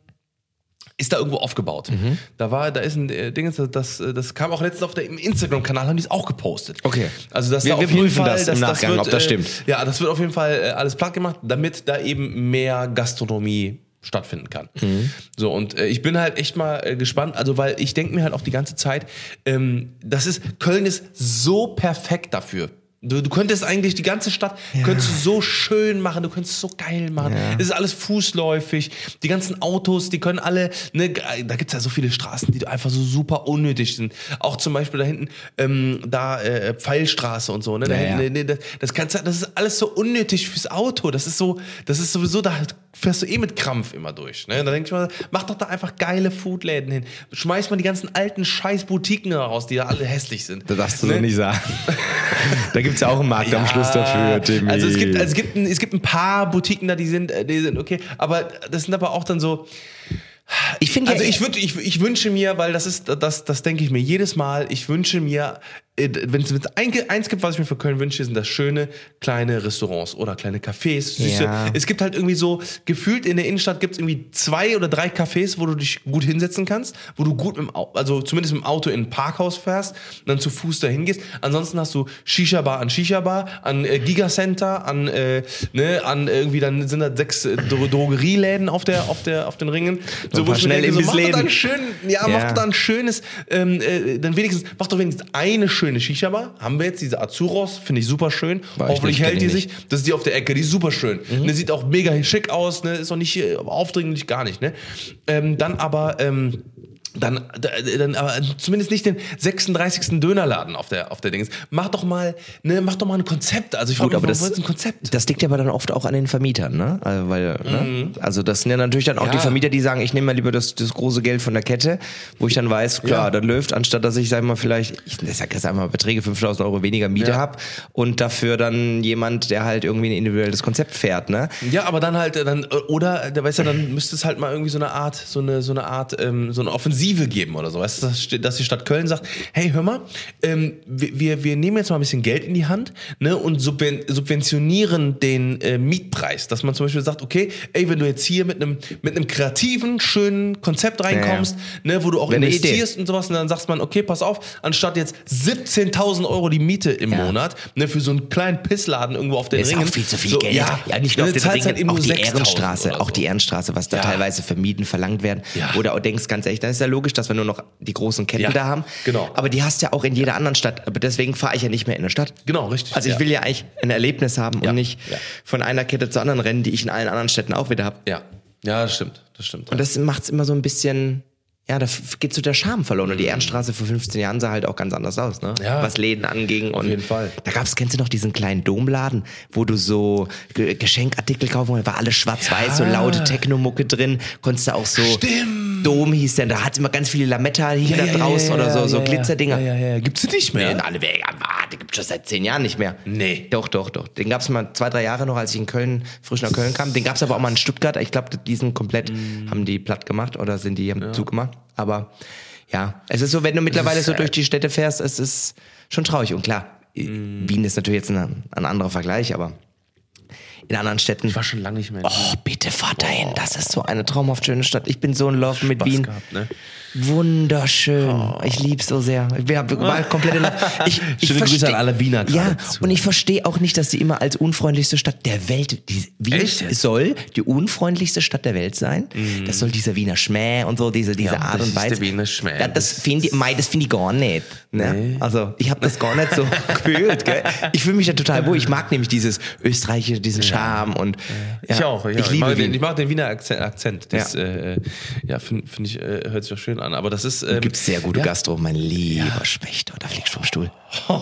ist da irgendwo aufgebaut. Mhm. Da war, da ist ein äh, Ding, das, das, das kam auch letztens auf der im Instagram-Kanal, haben die es auch gepostet. Okay. Also dass Wir- da wir prüfen Fall, das im Nachgang, wird, ob das äh, stimmt. Ja, das wird auf jeden Fall äh, alles platt gemacht, damit da eben mehr Gastronomie stattfinden kann. Mhm. So, und äh, ich bin halt echt mal äh, gespannt, also weil ich denke mir halt auch die ganze Zeit, ähm, das ist, Köln ist so perfekt dafür. Du, du könntest eigentlich die ganze Stadt könntest du so schön machen, du könntest es so geil machen. Es ist alles fußläufig. Die ganzen Autos, die können alle, ne, da gibt's ja so viele Straßen, die einfach so super unnötig sind. Auch zum Beispiel da hinten, ähm, da äh, Pfeilstraße und so, ne? Da Ja, hinten, ja. ne, das, das, kannst, das ist alles so unnötig fürs Auto. Das ist so, das ist sowieso, da fährst du eh mit Krampf immer durch. Ne? Da denke ich mal, mach doch da einfach geile Foodläden hin. Schmeiß mal die ganzen alten scheiß Boutiquen raus, die da alle hässlich sind. Das darfst du Ne? so nicht sagen. da gibt es ja auch einen Markt am Schluss dafür, Timmy. Also es gibt, also es gibt, ein, es gibt ein paar Boutiquen da, die sind, äh, die sind okay, aber das sind aber auch dann so. ich finde Also ja, ich, würd, ich, ich wünsche mir, weil das ist, das, das denke ich mir jedes Mal, ich wünsche mir, wenn es ein, eins gibt, was ich mir für Köln wünsche, sind das schöne kleine Restaurants oder kleine Cafés, süße. Ja. Es gibt halt irgendwie so, gefühlt in der Innenstadt gibt es irgendwie zwei oder drei Cafés, wo du dich gut hinsetzen kannst, wo du gut mit dem Auto, also zumindest mit dem Auto in ein Parkhaus fährst und dann zu Fuß dahin gehst. Ansonsten hast du Shisha-Bar an Shisha-Bar, an äh, Gigacenter, an, äh, ne, an irgendwie, dann sind da sechs äh, Dro Drogerieläden auf, der, auf, der, auf den Ringen. paar wo mir denke, mach doch Schnellimbissläden. da ein schön, ja, Ja. mach doch da ein schönes, ähm, äh, dann wenigstens, mach doch wenigstens eine schöne Shisha-Bar. Haben wir jetzt diese Azuros, finde ich super schön. Ich Hoffentlich hält die sich. Das ist die auf der Ecke, die ist super schön. Ne, sieht auch mega schick aus, ne, ist auch nicht äh, aufdringlich, gar nicht. Ne? Ähm, dann aber, ähm, dann, dann aber zumindest nicht den 36. Dönerladen auf der auf der Dings. Mach doch mal, ne, mach doch mal ein Konzept. Also ich frage mich, das, ein Konzept? das liegt ja aber dann oft auch an den Vermietern, ne? Also, weil, ne? also das sind ja natürlich dann auch Ja. die Vermieter, die sagen, ich nehme mal lieber das, das große Geld von der Kette, wo ich dann weiß, klar, Ja. das läuft, anstatt dass ich, sag mal, vielleicht, ich sag jetzt einmal Beträge 5000 Euro weniger Miete Ja. hab und dafür dann jemand, der halt irgendwie ein individuelles Konzept fährt, ne? Ja, aber dann halt, dann, oder, da weißt du, dann müsste es halt mal irgendwie so eine Art, so eine, so eine Art, ähm, so eine Offensive geben oder so. Weißt du, dass, die Stadt Köln sagt, hey, hör mal, ähm, wir, wir, nehmen jetzt mal ein bisschen Geld in die Hand, ne, und subven subventionieren den äh, Mietpreis. Dass man zum Beispiel sagt, okay, ey, wenn du jetzt hier mit einem, mit einem kreativen, schönen Konzept reinkommst, ne, wo du auch eine investierst und sowas, und dann sagst man, okay, pass auf, anstatt jetzt 17.000 Euro die Miete im Ja. Monat, ne, für so einen kleinen Pissladen irgendwo auf den ist Ringen. auch viel zu viel so, Geld. Ja, Ja, nicht nur auf den halt Ringen, eben auch die 6.000 Ehrenstraße, oder auch so. die Ehrenstraße, was da Ja. teilweise für Mieten verlangt werden. Ja. Oder auch denkst ganz ehrlich, dann ist ja logisch, dass wir nur noch die großen Ketten Ja, da haben. genau. Aber die hast du ja auch in jeder anderen Stadt. Aber deswegen fahre ich ja nicht mehr in eine Stadt. Genau, richtig. Also ich Ja. will ja eigentlich ein Erlebnis haben Ja. und nicht Ja. von einer Kette zur anderen rennen, die ich in allen anderen Städten auch wieder habe. Ja, ja, das stimmt, das stimmt. Und das macht's immer so ein bisschen, ja, da geht so der Charme verloren. Und die Ehrenstraße vor 15 Jahren sah halt auch ganz anders aus, ne? Ja. Was Läden anging. Und jeden Fall. Da gab's, kennst du noch diesen kleinen Domladen, wo du so Ge Geschenkartikel kaufen konntest, war alles schwarz-weiß, so laute Technomucke drin, konntest du auch so. Stimmt. Dom hieß der, da hat's immer ganz viele Lametta hier da ja, draußen ja, oder so, so ja, Glitzerdinger. Ja, ja, ja. Gibt's die nicht mehr? Nee, alle Wege, ah, die gibt's schon seit zehn Jahren nicht mehr. Nee. Doch, doch, doch. Den gab's mal zwei, drei Jahre noch, als ich in Köln, frisch nach Köln kam. Den gab's aber auch mal in Stuttgart. Ich glaube, die sind komplett, Mm. haben die platt gemacht oder sind die haben zugemacht. Aber ja, es ist so, wenn du mittlerweile so durch die Städte fährst, es ist schon traurig. Und klar, Mm. Wien ist natürlich jetzt ein, ein anderer Vergleich, aber in anderen Städten. Ich war schon lange nicht mehr. in Oh, bitte fahrt dahin. Das ist so eine traumhaft schöne Stadt. Ich bin so in Love mit Spaß Wien. gehabt, ne? Wunderschön. Ich lieb's so sehr. Ich bin war komplett in Love. Ich, ich Schöne Grüße an alle Wiener Ja, zu. und ich verstehe auch nicht, dass sie immer als unfreundlichste Stadt der Welt, die, Wien Echt soll die unfreundlichste Stadt der Welt sein. Das soll dieser Wiener Schmäh und so, diese, diese Ja, Art das und ist Weise. der Wiener Schmäh. Ja, das Das finde ich, mei, das finde ich gar nicht. Ne? Also, ich habe das gar nicht so gefühlt. Gell? Ich fühle mich da total wohl. Ich mag nämlich dieses österreichische, diesen Charme und ja, ich auch. Ja. Ich liebe mag den, ich mag den Wiener Akzent. Akzent. Das, Ja. äh, ja, finde find ich, äh, hört sich auch schön an. Aber das ist. Ähm, Gibt sehr gute ja. Gastro, mein lieber Spechter. Da fliegst du vom Stuhl.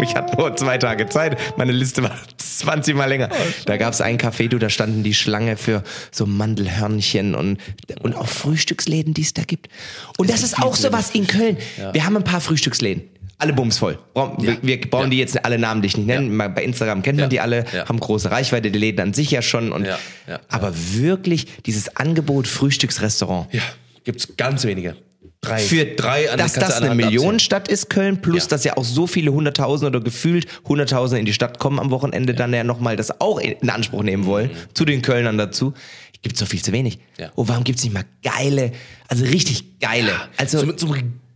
Ich hatte nur zwei Tage Zeit. Meine Liste war 20 Mal länger. Da gab es einen Café, du, da standen die Schlange für so Mandelhörnchen und, und auch Frühstücksläden, die es da gibt. Und das ist auch sowas in Köln. Wir haben ein paar Frühstücksläden. Alle bumsvoll. Wir, wir brauchen Ja. die jetzt alle namentlich nicht nennen. Bei Instagram kennt man Ja. die alle, Ja. haben große Reichweite, die Läden an sich ja schon. Und, Ja. Ja. Aber wirklich dieses Angebot Frühstücksrestaurant. Ja, gibt's ganz wenige. Drei. Für drei an dass das eine. Millionenstadt ist, Köln, plus Ja. dass ja auch so viele Hunderttausende oder gefühlt Hunderttausende in die Stadt kommen am Wochenende, dann ja nochmal das auch in Anspruch nehmen wollen, zu den Kölnern dazu, gibt so viel zu wenig. Mhm. Ja. Oh, warum gibt's nicht mal geile, also richtig geile, also so mit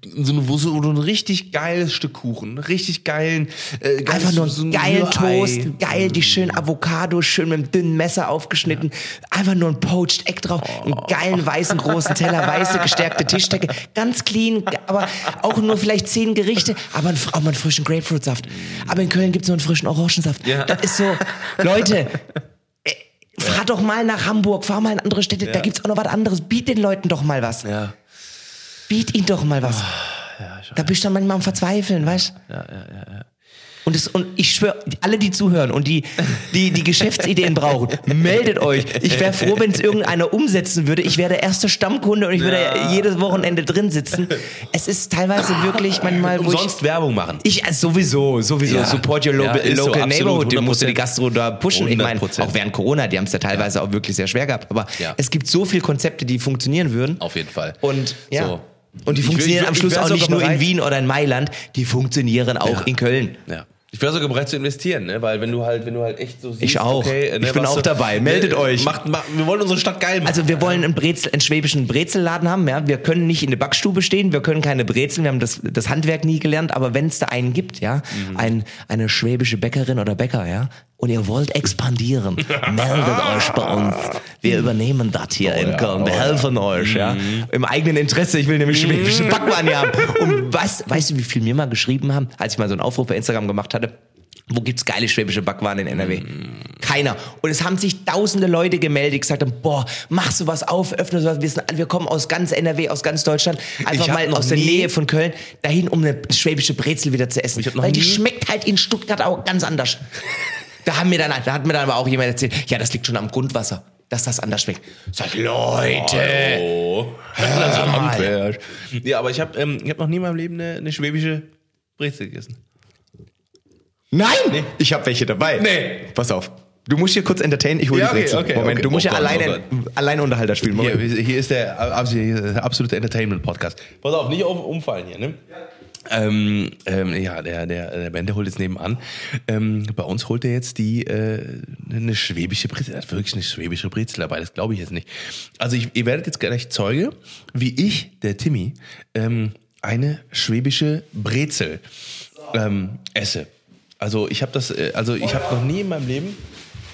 so eine, wo so ein richtig geiles Stück Kuchen, richtig geilen, äh, geiles- Einfach nur so einen ein geilen. Toast, geil die schönen Avocado, schön mit einem dünnen Messer aufgeschnitten, einfach nur ein Poached Egg drauf, einen geilen weißen großen Teller, weiße gestärkte Tischdecke, ganz clean, aber auch nur vielleicht zehn Gerichte, aber ein, auch mal einen frischen Grapefruitsaft. Aber in Köln gibt's nur einen frischen Orangensaft. Ja. Das ist so, Leute, äh, fahr doch mal nach Hamburg, fahr mal in andere Städte, da gibt's auch noch was anderes, biet den Leuten doch mal was. Ja. Biet ihnen doch mal was. da bist du dann manchmal am Verzweifeln, weißt Ja, ja, ja, ja. und, es, und ich schwöre, alle, die zuhören und die, die, die Geschäftsideen brauchen, meldet euch. Ich wäre froh, wenn es irgendeiner umsetzen würde. Ich wäre der erste Stammkunde und ich würde jedes Wochenende drin sitzen. Es ist teilweise wirklich manchmal, wo ich, Umsonst Werbung machen. ich also sowieso, sowieso, Ja. support your lo Ja, so, local absolut, neighborhood, den musst du die 100%. Gastro da pushen. Ich meine, 100%. auch während Corona, die haben es ja teilweise auch wirklich sehr schwer gehabt. Aber Ja. es gibt so viele Konzepte, die funktionieren würden. Auf jeden Fall. Und ja. So. Und die funktionieren ich am Schluss auch nicht nur in Wien oder in Mailand, die funktionieren auch Ja. in Köln. Ja. Ich wäre sogar bereit zu investieren, ne? weil wenn du halt, wenn du halt echt so siehst, Ich auch. Okay, ne, Ich bin auch du- dabei. Meldet ne, euch. Macht, macht, wir wollen unsere Stadt geil machen. Also wir wollen einen, Brezel, einen schwäbischen Brezelladen haben. Ja? Wir können nicht in der Backstube stehen, wir können keine Brezeln, wir haben das, das Handwerk nie gelernt, aber wenn es da einen gibt, ja, Mhm. ein, eine schwäbische Bäckerin oder Bäcker, ja, und ihr wollt expandieren, meldet euch bei uns. Wir übernehmen das hier in ja, Köln, wir oh helfen euch, ja. Im eigenen Interesse, ich will nämlich schwäbische Backwaren hier haben. Und was, weißt du, wie viel mir mal geschrieben haben, als ich mal so einen Aufruf bei Instagram gemacht hatte? Wo gibt's geile schwäbische Backwaren in NRW? Keiner. Und es haben sich tausende Leute gemeldet, gesagt haben, boah, mach sowas auf, öffne sowas. Wir, sind, wir kommen aus ganz NRW, aus ganz Deutschland, einfach mal aus der Nähe von Köln, dahin, um eine schwäbische Brezel wieder zu essen. Weil die schmeckt halt in Stuttgart auch ganz anders. Da, haben mir dann, da hat mir dann aber auch jemand erzählt, ja, das liegt schon am Grundwasser, dass das anders schmeckt. Sag ich, Leute, Oh, das ist Handwerk. Ja, aber ich habe ähm, ich hab noch nie in meinem Leben eine, eine schwäbische Brezel gegessen. nein, ich habe welche dabei. Nee. Pass auf. Du musst hier kurz entertainen, ich hole Ja, die okay, Brezel. okay, Moment, okay. du musst Oh ja Gott, alleine, alleine Unterhalter spielen. Hier, Moment. hier ist der absolute, Entertainment-Podcast. Pass auf, nicht auf, umfallen hier, ne? Ähm, ähm, ja, der, der, der Bende holt jetzt nebenan. Ähm, bei uns holt er jetzt die äh, eine schwäbische Brezel. Er hat wirklich eine schwäbische Brezel dabei, das glaube ich jetzt nicht. Also ich, ihr werdet jetzt gleich Zeuge, wie ich, der Timmy, ähm, eine schwäbische Brezel ähm, esse. Also ich habe das, äh, also ich habe noch nie in meinem Leben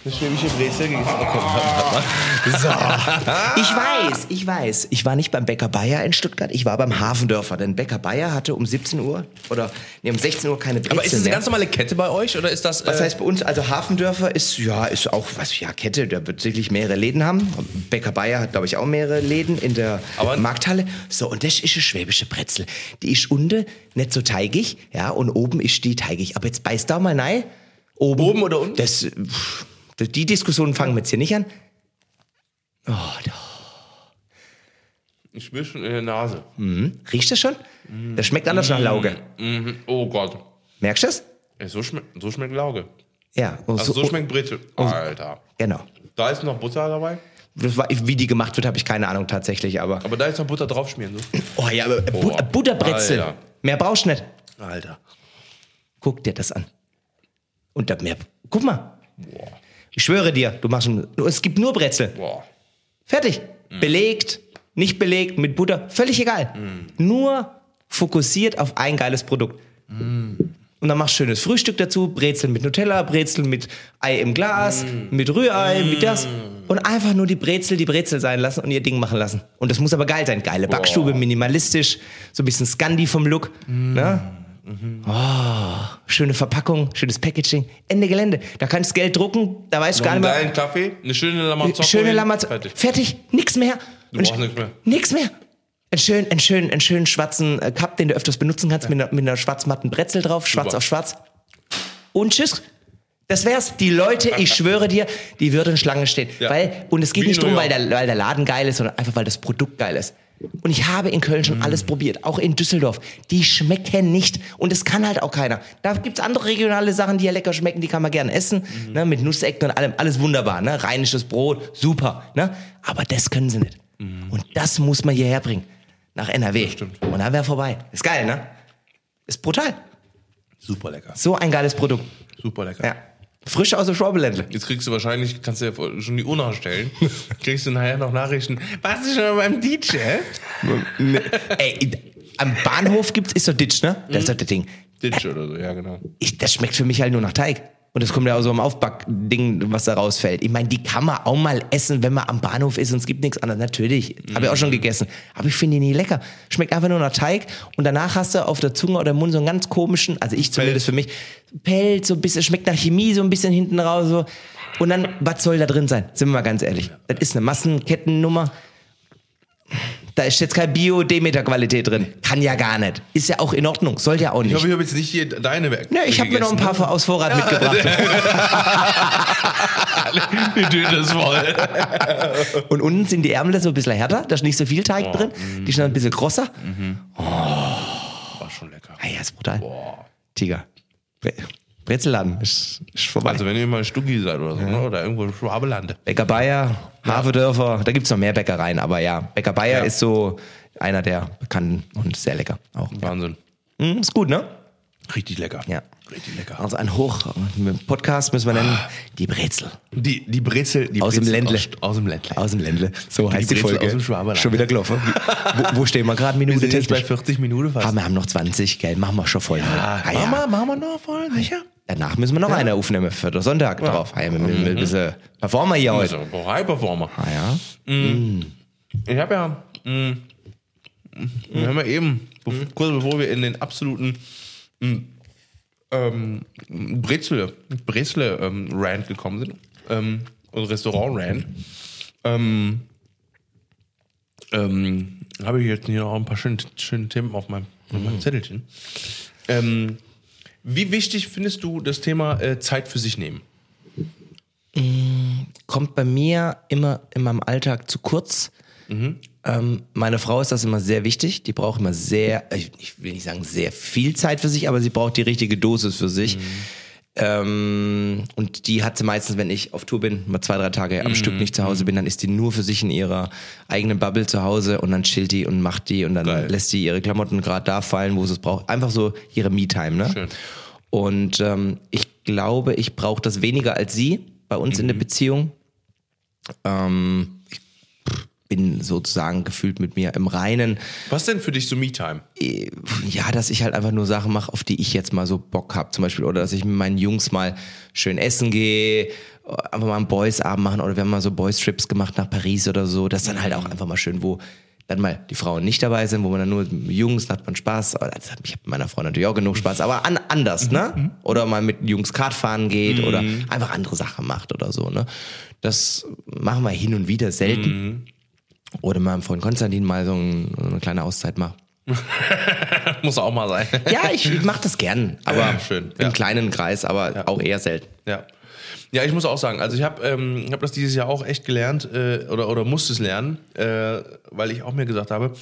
eine schwäbische Brezel gegessen. Komm, warte mal. Ich weiß, ich weiß. Ich war nicht beim Bäcker Bayer in Stuttgart, ich war beim Hafendörfer. Denn Bäcker Bayer hatte um 17 Uhr oder nee, um 16 Uhr keine Brezel Aber ist das eine mehr. ganz normale Kette bei euch oder ist das? Was äh, heißt bei uns, also Hafendörfer ist, ja, ist auch, was, ja, Kette, der wird sicherlich mehrere Läden haben. Bäcker Bayer hat, glaube ich, auch mehrere Läden in der Aber- Markthalle. So, und das ist eine schwäbische Brezel. Die ist unten nicht so teigig, ja, und oben ist die teigig. Aber jetzt beißt da mal rein. Oben, Oben oder unten? Das, pff, die Diskussion fangen wir jetzt hier nicht an. Oh, da. Ich spüre schon in der Nase. Riecht das schon? Das schmeckt anders nach Lauge. Mhm. Oh Gott. Merkst du das? Ey, so, schmeckt, so schmeckt Lauge. Ja. und Also so, so- schmeckt Brezel. Alter. Genau. Da ist noch Butter dabei. War, wie die gemacht wird, habe ich keine Ahnung tatsächlich, aber. Aber da ist noch Butter draufschmieren. So. Oh ja, aber Boah. But Butterbrezel. Alter. Mehr brauchst du nicht. Alter. Guck dir das an. Und da mehr. Guck mal. Ich schwöre dir, du machst ein, es gibt nur Brezel. Boah. Fertig. Mhm. Belegt, nicht belegt, mit Butter, völlig egal. Mhm. Nur fokussiert auf ein geiles Produkt. Mhm. Und dann machst du schönes Frühstück dazu, Brezel mit Nutella, Brezel mit Ei im Glas, Mhm. mit Rührei, mit das. Und einfach nur die Brezel die Brezel sein lassen und ihr Ding machen lassen. Und das muss aber geil sein. Geile Backstube, minimalistisch, so ein bisschen Scandi vom Look. Mhm. Oh, schöne Verpackung, schönes Packaging. Ende Gelände. Da kannst du Geld drucken, da weißt du gar einen nicht mehr. geilen Kaffee, eine schöne Lamazocco. Schöne Lamazzo. Fertig. Fertig. Nix mehr. Du brauchst nichts mehr. Nix mehr. Einen schönen, einen schönen, einen schönen schwarzen äh, Cup, den du öfters benutzen kannst, mit, einer, mit einer schwarz-matten Brezel drauf, schwarz Super. auf schwarz. Und tschüss. Das wär's. Die Leute, ich schwöre dir, die würden Schlange stehen. Ja. Weil, und es geht Wie nicht drum, weil der, weil der Laden geil ist, sondern einfach, weil das Produkt geil ist. Und ich habe in Köln Mm. schon alles probiert, auch in Düsseldorf. Die schmecken nicht. Und es kann halt auch keiner. Da gibt's andere regionale Sachen, die ja lecker schmecken, die kann man gerne essen. Mhm. Ne, mit Nussecken und allem. Alles wunderbar. Ne? Rheinisches Brot, super. Ne? Aber das können sie nicht. Mhm. Und das muss man hierher bringen. Nach NRW. stimmt. Und dann wäre vorbei. Ist geil, ne? Ist brutal. Super lecker. So ein geiles Produkt. Super lecker. Ja. Frisch aus dem Schwabeländle. Jetzt kriegst du wahrscheinlich, kannst du ja schon die Uhr nachstellen, kriegst du nachher noch Nachrichten. Warst du schon beim DJ? Ey, am Bahnhof gibt's, ist doch Ditch, ne? Das ist doch das Ding. Ditch oder so, ja genau. Ich, das schmeckt für mich halt nur nach Teig. Und das kommt ja aus so einem Aufbackding, was da rausfällt. Ich meine, die kann man auch mal essen, wenn man am Bahnhof ist und es gibt nichts anderes. Natürlich, habe ich auch schon gegessen. Aber ich finde die nie lecker. Schmeckt einfach nur nach Teig und danach hast du auf der Zunge oder im Mund so einen ganz komischen, also ich zumindest für mich, Pelz, so ein bisschen, schmeckt nach Chemie so ein bisschen hinten raus. So. Und dann, was soll da drin sein? Sind wir mal ganz ehrlich. Das ist eine Massenkettennummer. Da ist jetzt keine Bio-Demeter-Qualität drin. Kann ja gar nicht. Ist ja auch in Ordnung. Soll ja auch Ich nicht. hoffe, ich habe jetzt nicht hier deine Werk. Ja, ich habe mir noch ein paar gegessen, aus Vorrat mitgebracht. ne? Die Tüte ist voll. Und unten sind die Ärmel so ein bisschen härter, da ist nicht so viel Teig drin. Die sind ein bisschen grosser. War schon lecker. Ah ja, ist brutal. Boah. Tiger. Bre Brezelladen ist, ist vorbei. Also wenn ihr mal Stuggi seid oder so, ne? oder irgendwo im Schwabeland. Bäcker Bayer, Hafedörfer, da gibt's noch mehr Bäckereien, aber ja, Bäcker Bayer Ja. ist so einer der bekannten und sehr lecker auch. Wahnsinn. Mm, ist gut, ne? Richtig lecker. Ja. Richtig lecker. Also ein Hoch, Podcast müssen wir nennen, die Brezel. Die, die Brezel, die Aus dem Brezel Ländle. Aus, aus dem Ländle. Aus dem Ländle. So heißt die, Brezel Folge. aus dem Schwaberland. Schon wieder gelaufen. Wo, wo stehen wir gerade? Minute Wir sind jetzt bei technisch? 40 Minuten fast. Ah, wir haben noch 20, gell? Machen wir schon voll. Ah, ja. Machen wir, machen wir noch voll, sicher? Danach müssen wir noch eine aufnehmen für den Sonntag drauf. Ah, Ja, wir müssen ein bisschen performen hier heute. Also, High Performer. Ah, ja. Ich habe ja, mh, wir haben ja eben, bev- kurz bevor wir in den absoluten ähm, Brezel, Brezel ähm, Rant gekommen sind, ähm, und Restaurant ran, ähm, ähm, habe ich jetzt hier noch ein paar schöne, schöne Themen auf meinem, auf meinem Zettelchen. Ähm, wie wichtig findest du das Thema äh, Zeit für sich nehmen? kommt bei mir immer in meinem Alltag zu kurz. Ähm, meine Frau ist das immer sehr wichtig. Die braucht immer sehr, ich ich will nicht sagen sehr viel Zeit für sich, aber sie braucht die richtige Dosis für sich. Ähm, und die hat sie meistens, wenn ich auf Tour bin, mal zwei, drei Tage am Stück nicht zu Hause bin, dann ist die nur für sich in ihrer eigenen Bubble zu Hause und dann chillt die und macht die und dann Geil. lässt sie ihre Klamotten gerade da fallen, wo sie es braucht. Einfach so ihre Me-Time, ne? Schön. Und ähm, ich glaube, ich brauche das weniger als sie bei uns in der Beziehung. Ähm, bin sozusagen gefühlt mit mir im Reinen. Was denn für dich so Me-Time? Äh, Ja, dass ich halt einfach nur Sachen mache, auf die ich jetzt mal so Bock hab, zum Beispiel. Oder dass ich mit meinen Jungs mal schön essen gehe, einfach mal einen Boys-Abend machen. Oder wir haben mal so Boys-Trips gemacht nach Paris oder so. Das ist dann halt auch einfach mal schön, wo dann mal die Frauen nicht dabei sind, wo man dann nur Jungs, da hat man Spaß. Ich habe mit meiner Frau natürlich auch genug Spaß, aber an, anders, ne? Oder mal mit Jungs Kart fahren geht oder einfach andere Sachen macht oder so, ne? Das machen wir hin und wieder selten. Oder meinem Freund Konstantin mal so, ein, eine kleine Auszeit macht. Muss auch mal sein. Ja, ich, ich mache das gern, aber Ja, schön, im ja. kleinen Kreis, aber auch eher selten. Ja. Ja, ich muss auch sagen, also ich habe ähm, hab das dieses Jahr auch echt gelernt äh, oder, oder musste es lernen, äh, weil ich auch mir gesagt habe,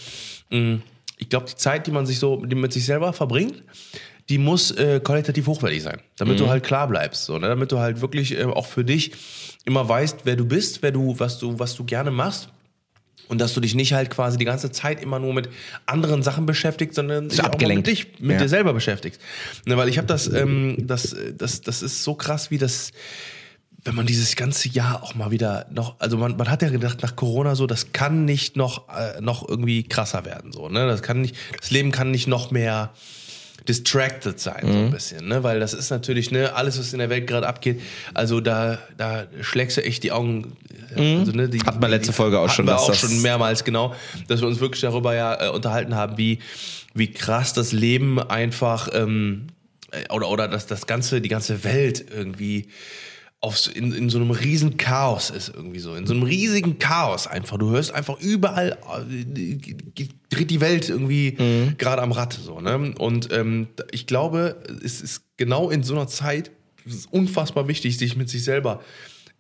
mh, ich glaube, die Zeit, die man sich so die mit sich selber verbringt, die muss äh, qualitativ hochwertig sein, damit du halt klar bleibst, so, ne? damit du halt wirklich äh, auch für dich immer weißt, wer du bist, wer du, was du, was du gerne machst. Und dass du dich nicht halt quasi die ganze Zeit immer nur mit anderen Sachen beschäftigst, sondern dich auch abgelenkt. mit dich, mit Ja. dir selber beschäftigst. Ne, weil ich habe das, ähm, das, das, das ist so krass, wie das, wenn man dieses ganze Jahr auch mal wieder noch, also man, man hat ja gedacht nach Corona so, das kann nicht noch, äh, noch irgendwie krasser werden, so, ne? Das kann nicht, das Leben kann nicht noch mehr distracted sein, so Mhm. ein bisschen, ne? Weil das ist natürlich, ne, alles, was in der Welt gerade abgeht, also da, da schlägst du echt die Augen. äh, Also, ne, die, Hatten wir letzte Folge auch schon, Wir auch schon mehrmals, genau, dass wir uns wirklich darüber ja äh, unterhalten haben, wie, wie krass das Leben einfach, ähm, äh, oder, oder dass das ganze, die ganze Welt irgendwie auf, so- in, in so einem riesen Chaos ist irgendwie so. In so einem riesigen Chaos einfach. Du hörst einfach überall, äh, dreht die Welt irgendwie gerade am Rad. So, ne? Und ähm, ich glaube, es ist genau in so einer Zeit unfassbar wichtig, sich mit sich selber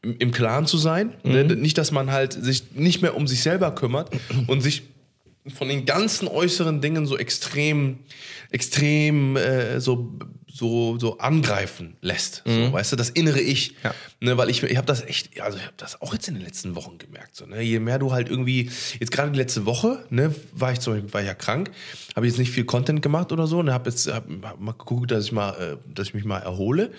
im, im Klaren zu sein. Ne? Nicht, dass man halt sich nicht mehr um sich selber kümmert und sich von den ganzen äußeren Dingen so extrem, extrem äh, so, so, so angreifen lässt. So, weißt du, das innere Ich. Ja. Ne, weil ich, ich habe das echt, also ich habe das auch jetzt in den letzten Wochen gemerkt. So, ne? Je mehr du halt irgendwie, jetzt gerade die letzte Woche, ne, war ich zum Beispiel, war ja krank, habe jetzt nicht viel Content gemacht oder so, ne, habe jetzt hab, hab mal geguckt, dass ich mal, äh, dass ich mich mal erhole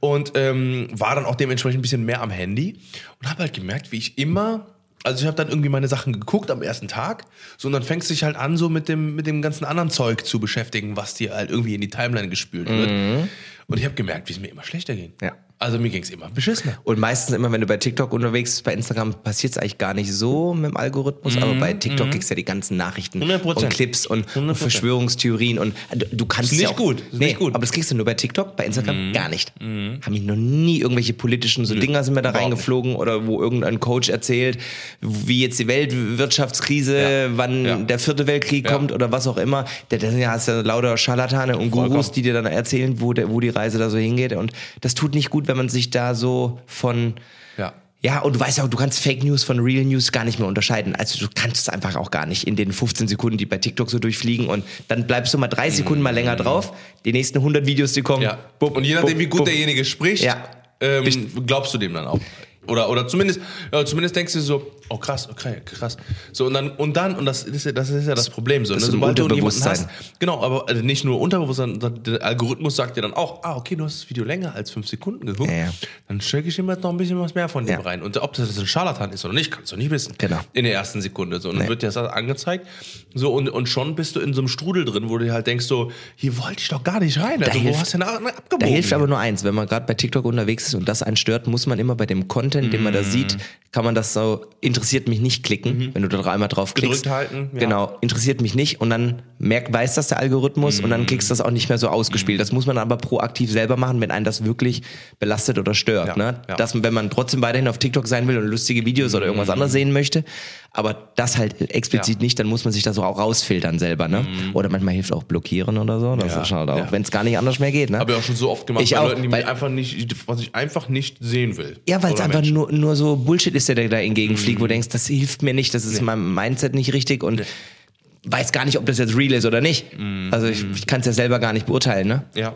und ähm, war dann auch dementsprechend ein bisschen mehr am Handy und habe halt gemerkt, wie ich immer also ich habe dann irgendwie meine Sachen geguckt am ersten Tag, so und dann fängst du dich halt an, so mit dem, mit dem ganzen anderen Zeug zu beschäftigen, was dir halt irgendwie in die Timeline gespült wird. Und ich habe gemerkt, wie es mir immer schlechter ging. Ja. Also mir ging es immer beschissener. Und meistens immer, wenn du bei TikTok unterwegs bist, bei Instagram passiert es eigentlich gar nicht so mit dem Algorithmus, aber bei TikTok kriegst du ja die ganzen Nachrichten 100%. und Clips und, und 100%. Verschwörungstheorien und äh, du, du kannst Ist ja nicht auch, gut, ist nee, nicht gut. aber das kriegst du nur bei TikTok, bei Instagram gar nicht. Haben mich noch nie irgendwelche politischen so Dinger sind mir da reingeflogen oder wo irgendein Coach erzählt, wie jetzt die Weltwirtschaftskrise, Ja. wann Ja. der vierte Weltkrieg Ja. kommt oder was auch immer. Da sind ja hast ja lauter Scharlatane und Gurus, Vollkommen. die dir dann erzählen, wo, der, wo die Reise da so hingeht. Und das tut nicht gut, wenn man sich da so von Ja. ja, und du weißt ja auch, du kannst Fake News von Real News gar nicht mehr unterscheiden. Also du kannst es einfach auch gar nicht in den 15 Sekunden, die bei TikTok so durchfliegen und dann bleibst du mal drei Sekunden mal länger drauf. Die nächsten 100 Videos, die kommen. Ja. bupp, und je nachdem, bupp, wie gut bupp. derjenige spricht, Ja. ähm, glaubst du dem dann auch. Oder, oder zumindest, ja, zumindest denkst du so, oh krass, okay, krass. So, und dann, und dann, und das ist ja das, ist ja das Problem. So, Das ne? ist ein Sobald du jemanden hast, genau, aber äh, nicht nur Unterbewusstsein, sondern der Algorithmus sagt dir dann auch, ah, okay, du hast das Video länger als fünf Sekunden geguckt, Ja, ja. dann stecke ich ihm jetzt noch ein bisschen was mehr von dem rein. Und ob das jetzt ein Scharlatan ist oder nicht, kannst du nicht wissen. Genau. In der ersten Sekunde. So, und dann Nee. wird dir das angezeigt. So, und, und schon bist du in so einem Strudel drin, wo du halt denkst, so, hier wollte ich doch gar nicht rein. Also, wo hilft- hast du denn ab- abgebogen? Da hilft aber nur eins, wenn man gerade bei TikTok unterwegs ist und das einen stört, muss man immer bei dem Content, den man da sieht, kann man das so, interessiert mich nicht klicken, wenn du da einmal drauf klickst. Gedrückt halten, ja. Genau, interessiert mich nicht und dann merkt, weiß das der Algorithmus und dann kriegst du das auch nicht mehr so ausgespielt. Das muss man aber proaktiv selber machen, wenn einen das wirklich belastet oder stört. Ja, ne? ja. Dass, wenn man trotzdem weiterhin auf TikTok sein will und lustige Videos oder irgendwas anderes sehen möchte, aber das halt explizit Ja. nicht, dann muss man sich da so auch rausfiltern selber. Ne? Oder manchmal hilft auch blockieren oder so. Das Ja, ist halt auch, ja. wenn es gar nicht anders mehr geht. Ne? Habe ich auch schon so oft gemacht Ich bei auch, Leuten, die weil- mich einfach nicht, was ich einfach nicht sehen will. Ja, weil es einfach Menschen. nur, nur so Bullshit ist, der da entgegenfliegt, Mhm. wo du denkst, das hilft mir nicht, das ist in meinem Mindset nicht richtig und weiß gar nicht, ob das jetzt real ist oder nicht. Mhm. Also ich, ich kann es ja selber gar nicht beurteilen, ne? Ja.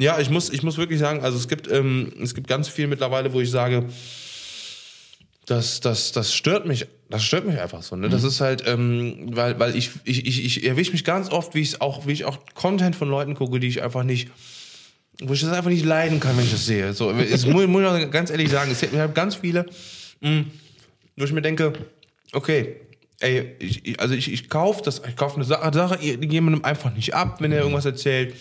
Ja, ich muss, ich muss wirklich sagen, also es gibt, ähm, es gibt ganz viel mittlerweile, wo ich sage, das, das, das stört mich, das stört mich einfach so. Ne? Das ist halt, ähm, weil, weil ich, ich, ich, ich erwische mich ganz oft, wie ich auch, wie ich auch Content von Leuten gucke, die ich einfach nicht, wo ich das einfach nicht leiden kann, wenn ich das sehe. So, es muss, muss ich ganz ehrlich sagen, es gibt ich habe ganz viele, mh, wo ich mir denke, okay, ey, ich, also ich, ich kaufe das, ich kaufe eine Sache, Sache jemandem einfach nicht ab, wenn er irgendwas erzählt.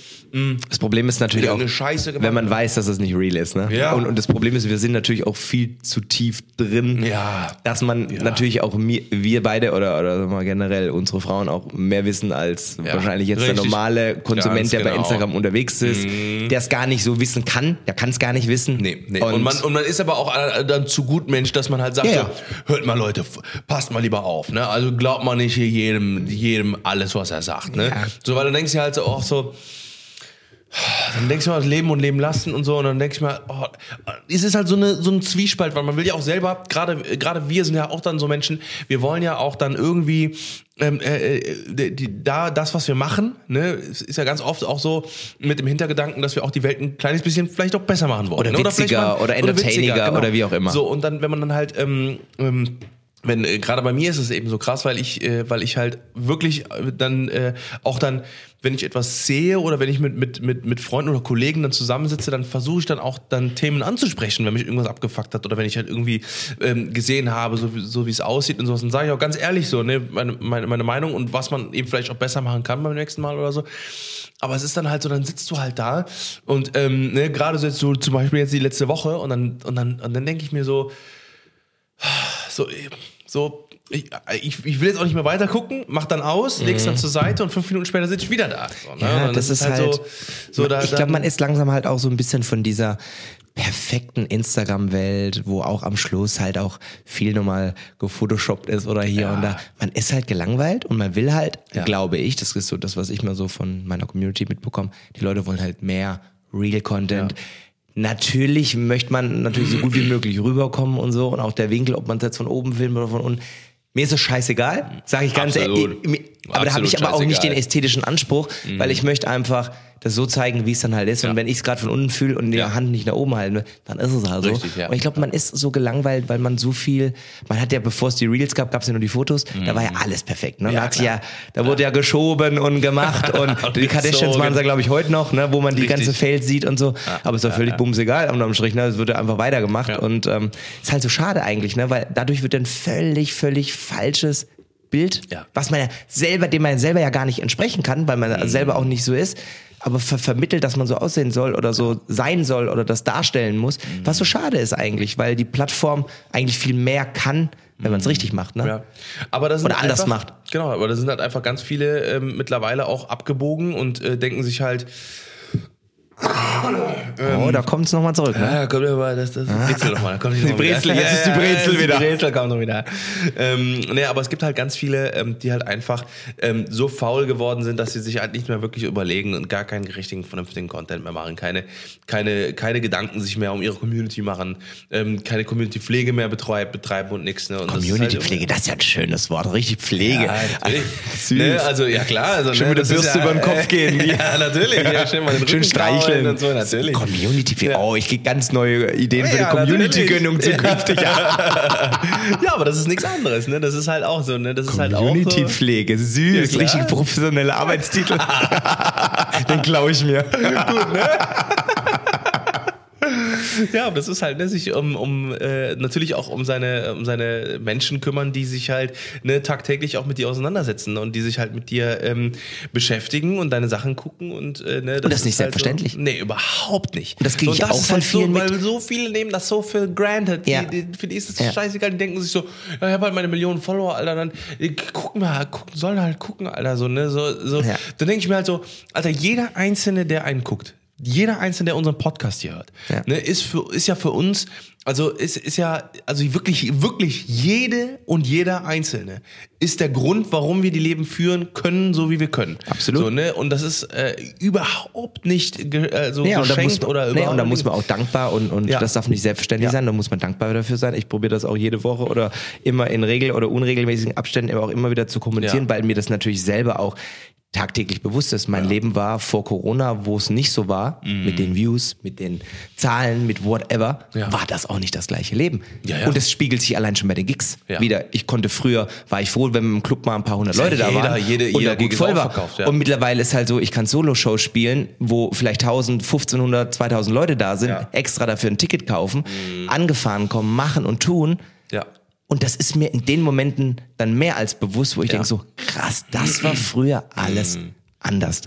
Das Problem ist natürlich auch, wenn man weiß, dass es nicht real ist. Ne? Ja. Und, und das Problem ist, wir sind natürlich auch viel zu tief drin, Ja. dass man natürlich auch mir, wir beide oder, oder mal generell unsere Frauen auch mehr wissen als Ja. wahrscheinlich jetzt der Richtig. normale Konsument, Ganz der bei genau. Mhm. Instagram unterwegs ist, der es gar nicht so wissen kann, der kann es gar nicht wissen. Nee, nee. Und, man, und man ist aber auch äh, dann zu gut Mensch, dass man halt sagt, Ja, ja. so, hört mal Leute, passt mal lieber auf, ne? Also glaubt man nicht jedem, jedem alles, was er sagt, ne? Ja. So, weil dann denkst du halt so auch so, dann denkst du mal, leben und leben lassen und so, und dann denk ich mal, oh, es ist halt so, eine, so ein Zwiespalt, weil man will ja auch selber, gerade gerade wir sind ja auch dann so Menschen, wir wollen ja auch dann irgendwie ähm, äh, äh, die, da das, was wir machen, ne, es ist ja ganz oft auch so mit dem Hintergedanken, dass wir auch die Welt ein kleines bisschen vielleicht auch besser machen wollen. Oder ne? witziger vielleicht mal- oder entertainiger oder wie auch immer. So, und dann, wenn man dann halt, ähm, ähm, wenn äh, gerade bei mir ist es eben so krass, weil ich, äh, weil ich halt wirklich äh, dann äh, auch dann, wenn ich etwas sehe oder wenn ich mit mit mit mit Freunden oder Kollegen dann zusammensitze, dann versuche ich dann auch dann Themen anzusprechen, wenn mich irgendwas abgefuckt hat oder wenn ich halt irgendwie ähm, gesehen habe, so wie, so wie es aussieht und sowas, dann sage ich auch ganz ehrlich so, ne, meine, meine meine Meinung und was man eben vielleicht auch besser machen kann beim nächsten Mal oder so. Aber es ist dann halt so, dann sitzt du halt da und ähm, ne, gerade so jetzt so zum Beispiel jetzt die letzte Woche und dann und dann und dann denke ich mir so, so, so ich, ich, ich will jetzt auch nicht mehr weiter gucken, mach dann aus, leg's dann zur Seite und fünf Minuten später sitze ich wieder da. So, ne? Mhm. Ja, das ist halt, so, so da, ich glaube, man ist langsam halt auch so ein bisschen von dieser perfekten Instagram-Welt, wo auch am Schluss halt auch viel nochmal gefotoshoppt ist oder hier und da. Man ist halt gelangweilt und man will halt, glaube ich, das ist so das, was ich mal so von meiner Community mitbekomme, die Leute wollen halt mehr Real Content. Natürlich möchte man natürlich so gut wie möglich rüberkommen und so und auch der Winkel, ob man es jetzt von oben filmt oder von unten. Mir ist es scheißegal, sage ich ganz ehrlich. Aber da habe ich aber auch nicht den ästhetischen Anspruch, weil ich möchte einfach das so zeigen, wie es dann halt ist. Und Ja. wenn ich es gerade von unten fühle und die Ja. Hand nicht nach oben halten will, dann ist es halt so. Richtig, ja. Und ich glaube, man ist so gelangweilt, weil man so viel, man hat ja, bevor es die Reels gab, gab es ja nur die Fotos, da war ja alles perfekt. Ne? Mhm. Ja, ja, da wurde ja geschoben und gemacht und die Kardashians gezogen. machen es ja, glaube ich, heute noch, ne? wo man die ganze Fails sieht und so. Aber es war völlig bumsegal unterm Strich. Ne? Es wird ja einfach weitergemacht. Und ähm, ist halt so schade eigentlich, ne? weil dadurch wird ein völlig, völlig falsches Bild, Ja. was man ja selber, dem man selber ja gar nicht entsprechen kann, weil man Mhm. selber auch nicht so ist, aber ver vermittelt, dass man so aussehen soll oder so sein soll oder das darstellen muss, Mhm. was so schade ist eigentlich, weil die Plattform eigentlich viel mehr kann, wenn man es richtig macht. Ne? Ja. Aber das Oder anders einfach, macht. Genau, aber da sind halt einfach ganz viele ähm, mittlerweile auch abgebogen und äh, denken sich halt, oh, da kommt es nochmal zurück. Ne? Ja, kommt aber das, das Brezel noch mal. Da kommt die Brezel, jetzt ist die Brezel wieder. Die Brezel kommt noch wieder. Ähm, nee, aber es gibt halt ganz viele, ähm, die halt einfach ähm, so faul geworden sind, dass sie sich halt nicht mehr wirklich überlegen und gar keinen richtigen, vernünftigen Content mehr machen. Keine, keine, keine Gedanken sich mehr um ihre Community machen, ähm, keine Community-Pflege mehr betreib, betreiben und nichts. Ne? Und das ist halt Community-Pflege, das ist ja ein schönes Wort, richtig Pflege. ja. Süß. Ne, also ja klar, also Schön ne, mit der das Bürste über den Kopf gehen. Ja, natürlich. Ja, schön, mal den Schön streicheln. Kraulen und so, natürlich. Community, Ja. oh, ich krieg ganz neue Ideen für Ja, die Community-Gönnung natürlich. zukünftig. Ja. Ja, aber das ist nichts anderes, ne? Das ist halt auch so, ne? Das ist halt auch so. Community-Pflege, süß, klar. richtig professionelle Arbeitstitel. Den klaue ich mir. Ja, aber das ist halt, ne, sich um, um äh, natürlich auch um seine, um seine Menschen kümmern, die sich halt ne, tagtäglich auch mit dir auseinandersetzen und die sich halt mit dir ähm, beschäftigen und deine Sachen gucken und äh, ne, das, das ist nicht halt selbstverständlich. So, nee, überhaupt nicht. Und das kriege So, ich auch von halt vielen so, mit. Weil so viele nehmen das so für granted. Ja. Die, die, für die ist es Ja. scheißegal, die denken sich so, ja, ich habe halt meine Millionen Follower, Alter, dann äh, gucken wir halt, gucken, sollen halt gucken, Alter, so, ne, so, so. Ja. Dann denke ich mir halt so, Alter, jeder Einzelne, der einen guckt, jeder Einzelne, der unseren Podcast hier hört, Ja. ne, ist, für, ist ja für uns, also ist, ist ja, also wirklich, wirklich jede und jeder Einzelne ist der Grund, warum wir die Leben führen können, so wie wir können. Absolut. So, ne? Und das ist äh, überhaupt nicht ge äh, so Ja, und da muss geschenkt man, oder nee, und da muss man auch dankbar und, und Ja. das darf nicht selbstverständlich Ja. sein, da muss man dankbar dafür sein. Ich probiere das auch jede Woche oder immer in regel- oder unregelmäßigen Abständen aber auch immer wieder zu kommunizieren, Ja. weil mir das natürlich selber auch tagtäglich bewusst ist. Mein Leben war vor Corona, wo es nicht so war, mit den Views, mit den Zahlen, mit whatever, Mhm. Ja. war das auch nicht das gleiche Leben. Ja, ja. Und es spiegelt sich allein schon bei den Gigs Ja. wieder. Ich konnte früher, war ich froh, wenn im Club mal ein paar hundert Leute da jeder- waren jede- und jeder da gut voll war. ausverkauft, ja. Und mittlerweile ist halt so, ich kann Solo-Shows spielen, wo vielleicht 1000, 1500, 2000 Leute da sind. Mhm. extra dafür ein Ticket kaufen, angefahren kommen, machen und tun. Ja. Und das ist mir in den Momenten dann mehr als bewusst, wo ich Ja. denke so, krass, das war früher alles anders.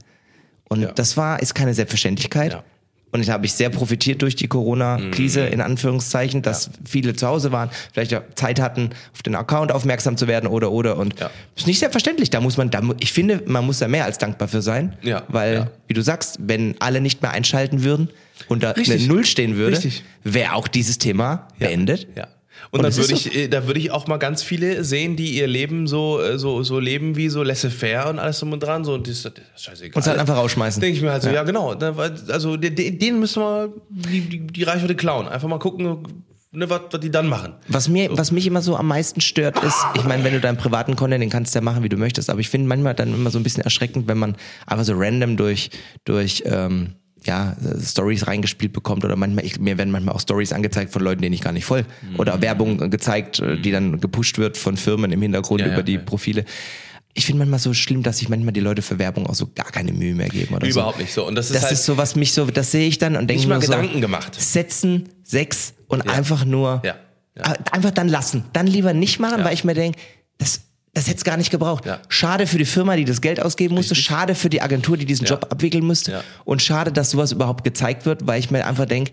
Und Mhm. Ja. das war, ist keine Selbstverständlichkeit. Ja. Mhm. Und da habe ich sehr profitiert durch die Corona-Krise, in Anführungszeichen, dass viele zu Hause waren, vielleicht auch Zeit hatten, auf den Account aufmerksam zu werden oder, oder. Und Ja. ist nicht selbstverständlich. Da muss man, da, ich finde, man muss da mehr als dankbar für sein. Ja. Weil, Ja. wie du sagst, wenn alle nicht mehr einschalten würden und da Richtig. eine Null stehen würde, wäre auch dieses Thema Ja. beendet. Ja. Und, Und dann würde ich, äh, da würde ich auch mal ganz viele sehen, die ihr Leben so, äh, so, so leben wie so laissez-faire und alles drum und dran. So, und das, das ist scheißegal. Und es halt einfach rausschmeißen. Denke ich mir halt so, ja, genau. Da war- Also de- de- denen müssen wir die, die, die Reichweite klauen. Einfach mal gucken, ne, was, was die dann machen. Was mir, was mich immer so am meisten stört, ist, ich meine, wenn du deinen privaten Content, den kannst du ja machen, wie du möchtest, aber ich finde manchmal dann immer so ein bisschen erschreckend, wenn man einfach so random durch, durch, ähm, ja, Stories reingespielt bekommt oder manchmal, ich, mir werden manchmal auch Stories angezeigt von Leuten, denen ich gar nicht folge oder Werbung gezeigt, äh, die dann gepusht wird von Firmen im Hintergrund Ja, ja, über die ja. Profile. Ich finde manchmal so schlimm, dass sich manchmal die Leute für Werbung auch so gar keine Mühe mehr geben oder so. Überhaupt nicht so. Und das ist Das halt ist so, was mich so, das sehe ich dann und denke mir mal so, Gedanken gemacht. setzen, sechs und einfach nur Ja, ja. einfach dann lassen. Dann lieber nicht machen, Ja. weil ich mir denke, das, das hätte es gar nicht gebraucht. Ja. Schade für die Firma, die das Geld ausgeben musste, schade für die Agentur, die diesen Ja. Job abwickeln musste Ja. und schade, dass sowas überhaupt gezeigt wird, weil ich mir einfach denke,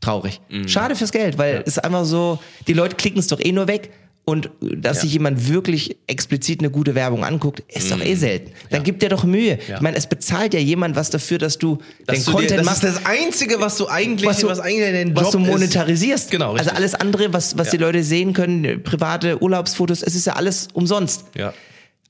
traurig. Mhm. Schade fürs Geld, weil es ist einfach so, die Leute klicken es doch eh nur weg. Und dass Ja. sich jemand wirklich explizit eine gute Werbung anguckt, ist doch eh selten. Dann gibt dir doch Mühe. Mhm. Ja. Ich meine, es bezahlt ja jemand was dafür, dass du Dass den du dir, Content das machst ist das Einzige, was du eigentlich, was was, du, eigentlich dein was Job du ist. monetarisierst. Genau, richtig. Also alles andere, was, was Ja. die Leute sehen können, private Urlaubsfotos, es ist ja alles umsonst. Ja.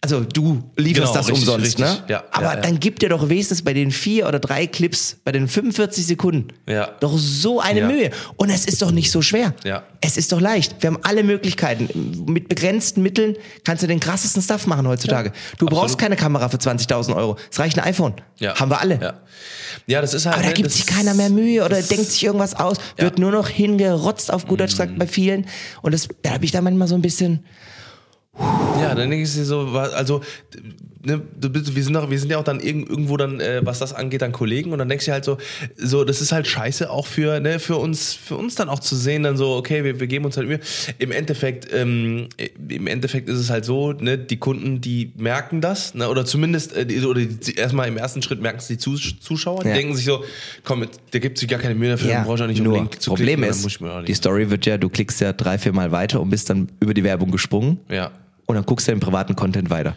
Also du lieferst Genau, das richtig, umsonst, richtig. ne? Ja, Aber ja, ja. dann gib dir doch wenigstens bei den vier oder drei Clips, bei den 45 Sekunden, Ja. doch so eine. Mühe. Und es ist doch nicht so schwer. Ja. Es ist doch leicht. Wir haben alle Möglichkeiten. Mit begrenzten Mitteln kannst du den krassesten Stuff machen heutzutage. du brauchst absolut. keine Kamera für 20.000 Euro. Es reicht ein iPhone. Ja. Haben wir alle. Ja. Ja, das ist halt. Aber da ne, gibt sich keiner mehr Mühe oder denkt sich irgendwas aus, wird nur noch hingerotzt auf gut Deutsch gesagt bei vielen. Und das, da habe ich da manchmal so ein bisschen, Ja, dann denke ich so, also, ne, wir sind doch, wir sind ja auch dann irg- irgendwo dann, äh, was das angeht, dann Kollegen und dann denkst du halt so, so, das ist halt scheiße auch für, ne, für uns, für uns dann auch zu sehen, dann so, okay, wir, wir geben uns halt Mühe. Im Endeffekt, ähm, im Endeffekt ist es halt so, ne, die Kunden, die merken das, ne, oder zumindest, äh, die, oder die, erstmal im ersten Schritt merken es die Zus Zuschauer, die Ja. denken sich so, komm, der gibt sich gar keine Mühe dafür, ja, dann brauche ich auch nicht nur unbedingt zu Problem klicken, ist, die Story wird ja, du klickst ja drei, vier Mal weiter und bist dann über die Werbung gesprungen. Ja. Und dann guckst du den privaten Content weiter.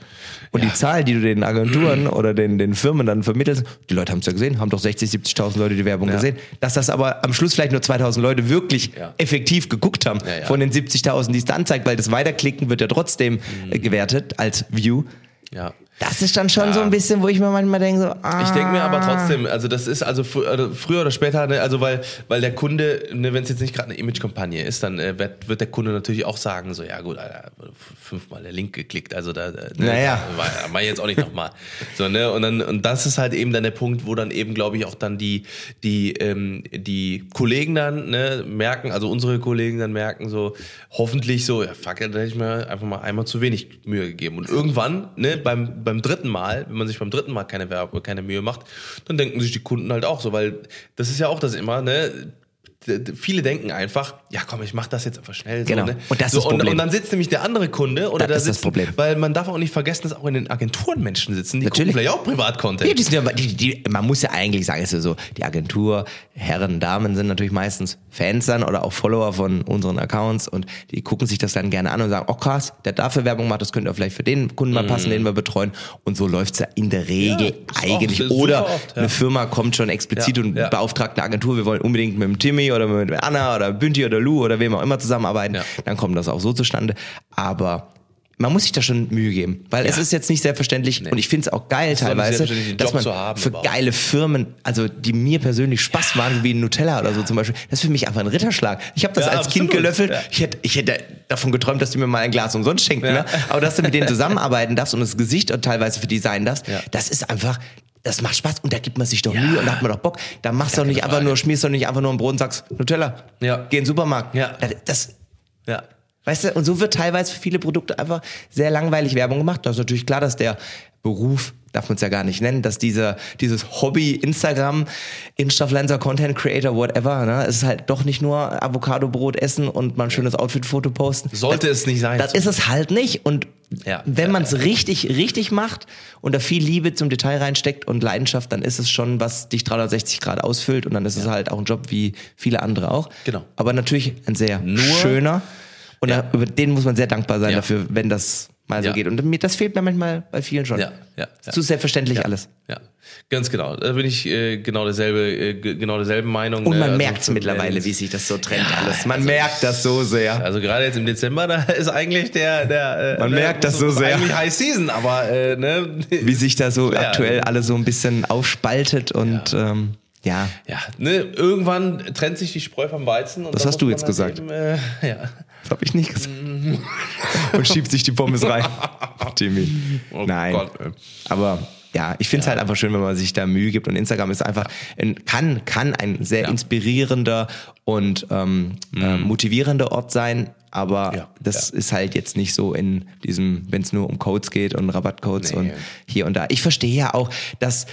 Und Ja. die Zahl, die du den Agenturen oder den, den Firmen dann vermittelst, die Leute haben es ja gesehen, haben doch 60, 70.000 Leute die Werbung Ja. gesehen. Dass das aber am Schluss vielleicht nur 2.000 Leute wirklich Ja. effektiv geguckt haben von den 70.000, die es dann zeigt, weil das Weiterklicken wird ja trotzdem äh, gewertet als View. Ja. Das ist dann schon Ja. so ein bisschen, wo ich mir manchmal denke, so, ah, Ich denke mir aber trotzdem, also das ist also fr also früher oder später, ne, also weil, weil der Kunde, ne, wenn es jetzt nicht gerade eine Image-Kampagne ist, dann äh, wird, wird der Kunde natürlich auch sagen, so ja gut, Alter, fünfmal der Link geklickt, also da, da ne, Naja. war, mach ich jetzt auch nicht nochmal. so, ne, und dann, und das ist halt eben dann der Punkt, wo dann eben, glaube ich, auch dann die, die, ähm, die Kollegen dann, ne, merken, also unsere Kollegen dann merken so, hoffentlich so, ja fuck, da hätte ich mir einfach mal einmal zu wenig Mühe gegeben. Und irgendwann, ne, beim, beim dritten Mal, wenn man sich beim dritten Mal keine Werbe, keine Mühe macht, dann denken sich die Kunden halt auch so, weil das ist ja auch das immer, ne, viele denken einfach, ja komm, ich mach das jetzt einfach schnell. Genau. So, ne? Und das ist so, das und, Problem. und dann sitzt nämlich der andere Kunde oder Das da ist das Problem. weil man darf auch nicht vergessen, dass auch in den Agenturen Menschen sitzen, die Natürlich. vielleicht auch Privatcontent. Ja, die sind ja, die, die, man muss ja eigentlich sagen, es ist ja so, die Agentur, Herren, Damen sind natürlich meistens Fans dann oder auch Follower von unseren Accounts und die gucken sich das dann gerne an und sagen, oh krass, der dafür Werbung macht, das könnte ja vielleicht für den Kunden mal passen, den wir betreuen. Und so läuft's ja in der Regel ist auch eigentlich. super Oder oft, ja. eine Firma kommt schon explizit Ja, und ja. beauftragt eine Agentur, wir wollen unbedingt mit dem Timmy oder mit Anna oder Bünti oder Lou oder wem auch immer zusammenarbeiten, Ja. dann kommt das auch so zustande. Aber man muss sich da schon Mühe geben, weil es Ja. ist jetzt nicht selbstverständlich und ich finde es auch geil nicht teilweise, dass man haben für geile Firmen, also die mir persönlich Spaß machen, wie Nutella oder so zum Beispiel, das ist für mich einfach ein Ritterschlag. Ich habe das Ja, als Kind absolut, gelöffelt. ja. Ich, hätte, ich hätte davon geträumt, dass die mir mal ein Glas umsonst schenken. Ja. Ne? Aber dass du mit denen zusammenarbeiten darfst und das Gesicht und teilweise für die sein darfst, Ja. das ist einfach. Das macht Spaß und da gibt man sich doch Mühe und da hat man doch Bock. Da machst du doch nicht keine einfach Frage. nur, schmierst doch nicht einfach nur ein Brot und sagst, Nutella, Ja. geh in den Supermarkt. Ja. Das, das, ja. Weißt du, und so wird teilweise für viele Produkte einfach sehr langweilig Werbung gemacht. Das ist natürlich klar, dass der Beruf, darf man es ja gar nicht nennen, dass dieser, dieses Hobby Instagram, Instafluencer, Content Creator, whatever, ne, es ist halt doch nicht nur Avocado-Brot essen und mal ein schönes Outfit-Foto posten. Sollte das, es nicht sein. Das ist es halt nicht. Und Ja. wenn Ja, man es richtig, richtig macht und da viel Liebe zum Detail reinsteckt und Leidenschaft, dann ist es schon, was dich 360 Grad ausfüllt und dann ist es halt auch ein Job wie viele andere auch. Genau. Aber natürlich ein sehr Nur- schöner. Und Ja. da, über den muss man sehr dankbar sein Ja. dafür, wenn das mal so Ja. geht. Und mir, das fehlt mir manchmal bei vielen schon. Ja, ja, ja. Zu selbstverständlich alles. Ja, ganz genau. Da bin ich äh, genau derselbe, äh, ge- genau derselben Meinung. Und ne? man Also merkt es für mittlerweile, wie sich das so trennt Ja, alles. Man also merkt das so sehr. Also gerade jetzt im Dezember, da ist eigentlich der, der äh, Man ne, merkt das so sehr. Eigentlich High Season, aber äh, ne, Wie sich da so Ja. aktuell alles so ein bisschen aufspaltet und ja. Ähm, ja. ja, ne, irgendwann trennt sich die Spreu vom Weizen. Und Das hast du jetzt gesagt. Eben, äh, ja. Das habe ich nicht gesagt. und schiebt sich die Pommes rein. Timmy. Oh Nein. Gott. Aber ja, ich finde es halt einfach schön, wenn man sich da Mühe gibt und Instagram ist einfach ein, kann kann ein sehr Ja. Mhm. inspirierender und ähm, äh, motivierender Ort sein. Aber Ja, das ist halt jetzt nicht so in diesem, wenn es nur um Codes geht und Rabattcodes Nee. und hier und da. Ich verstehe ja auch, dass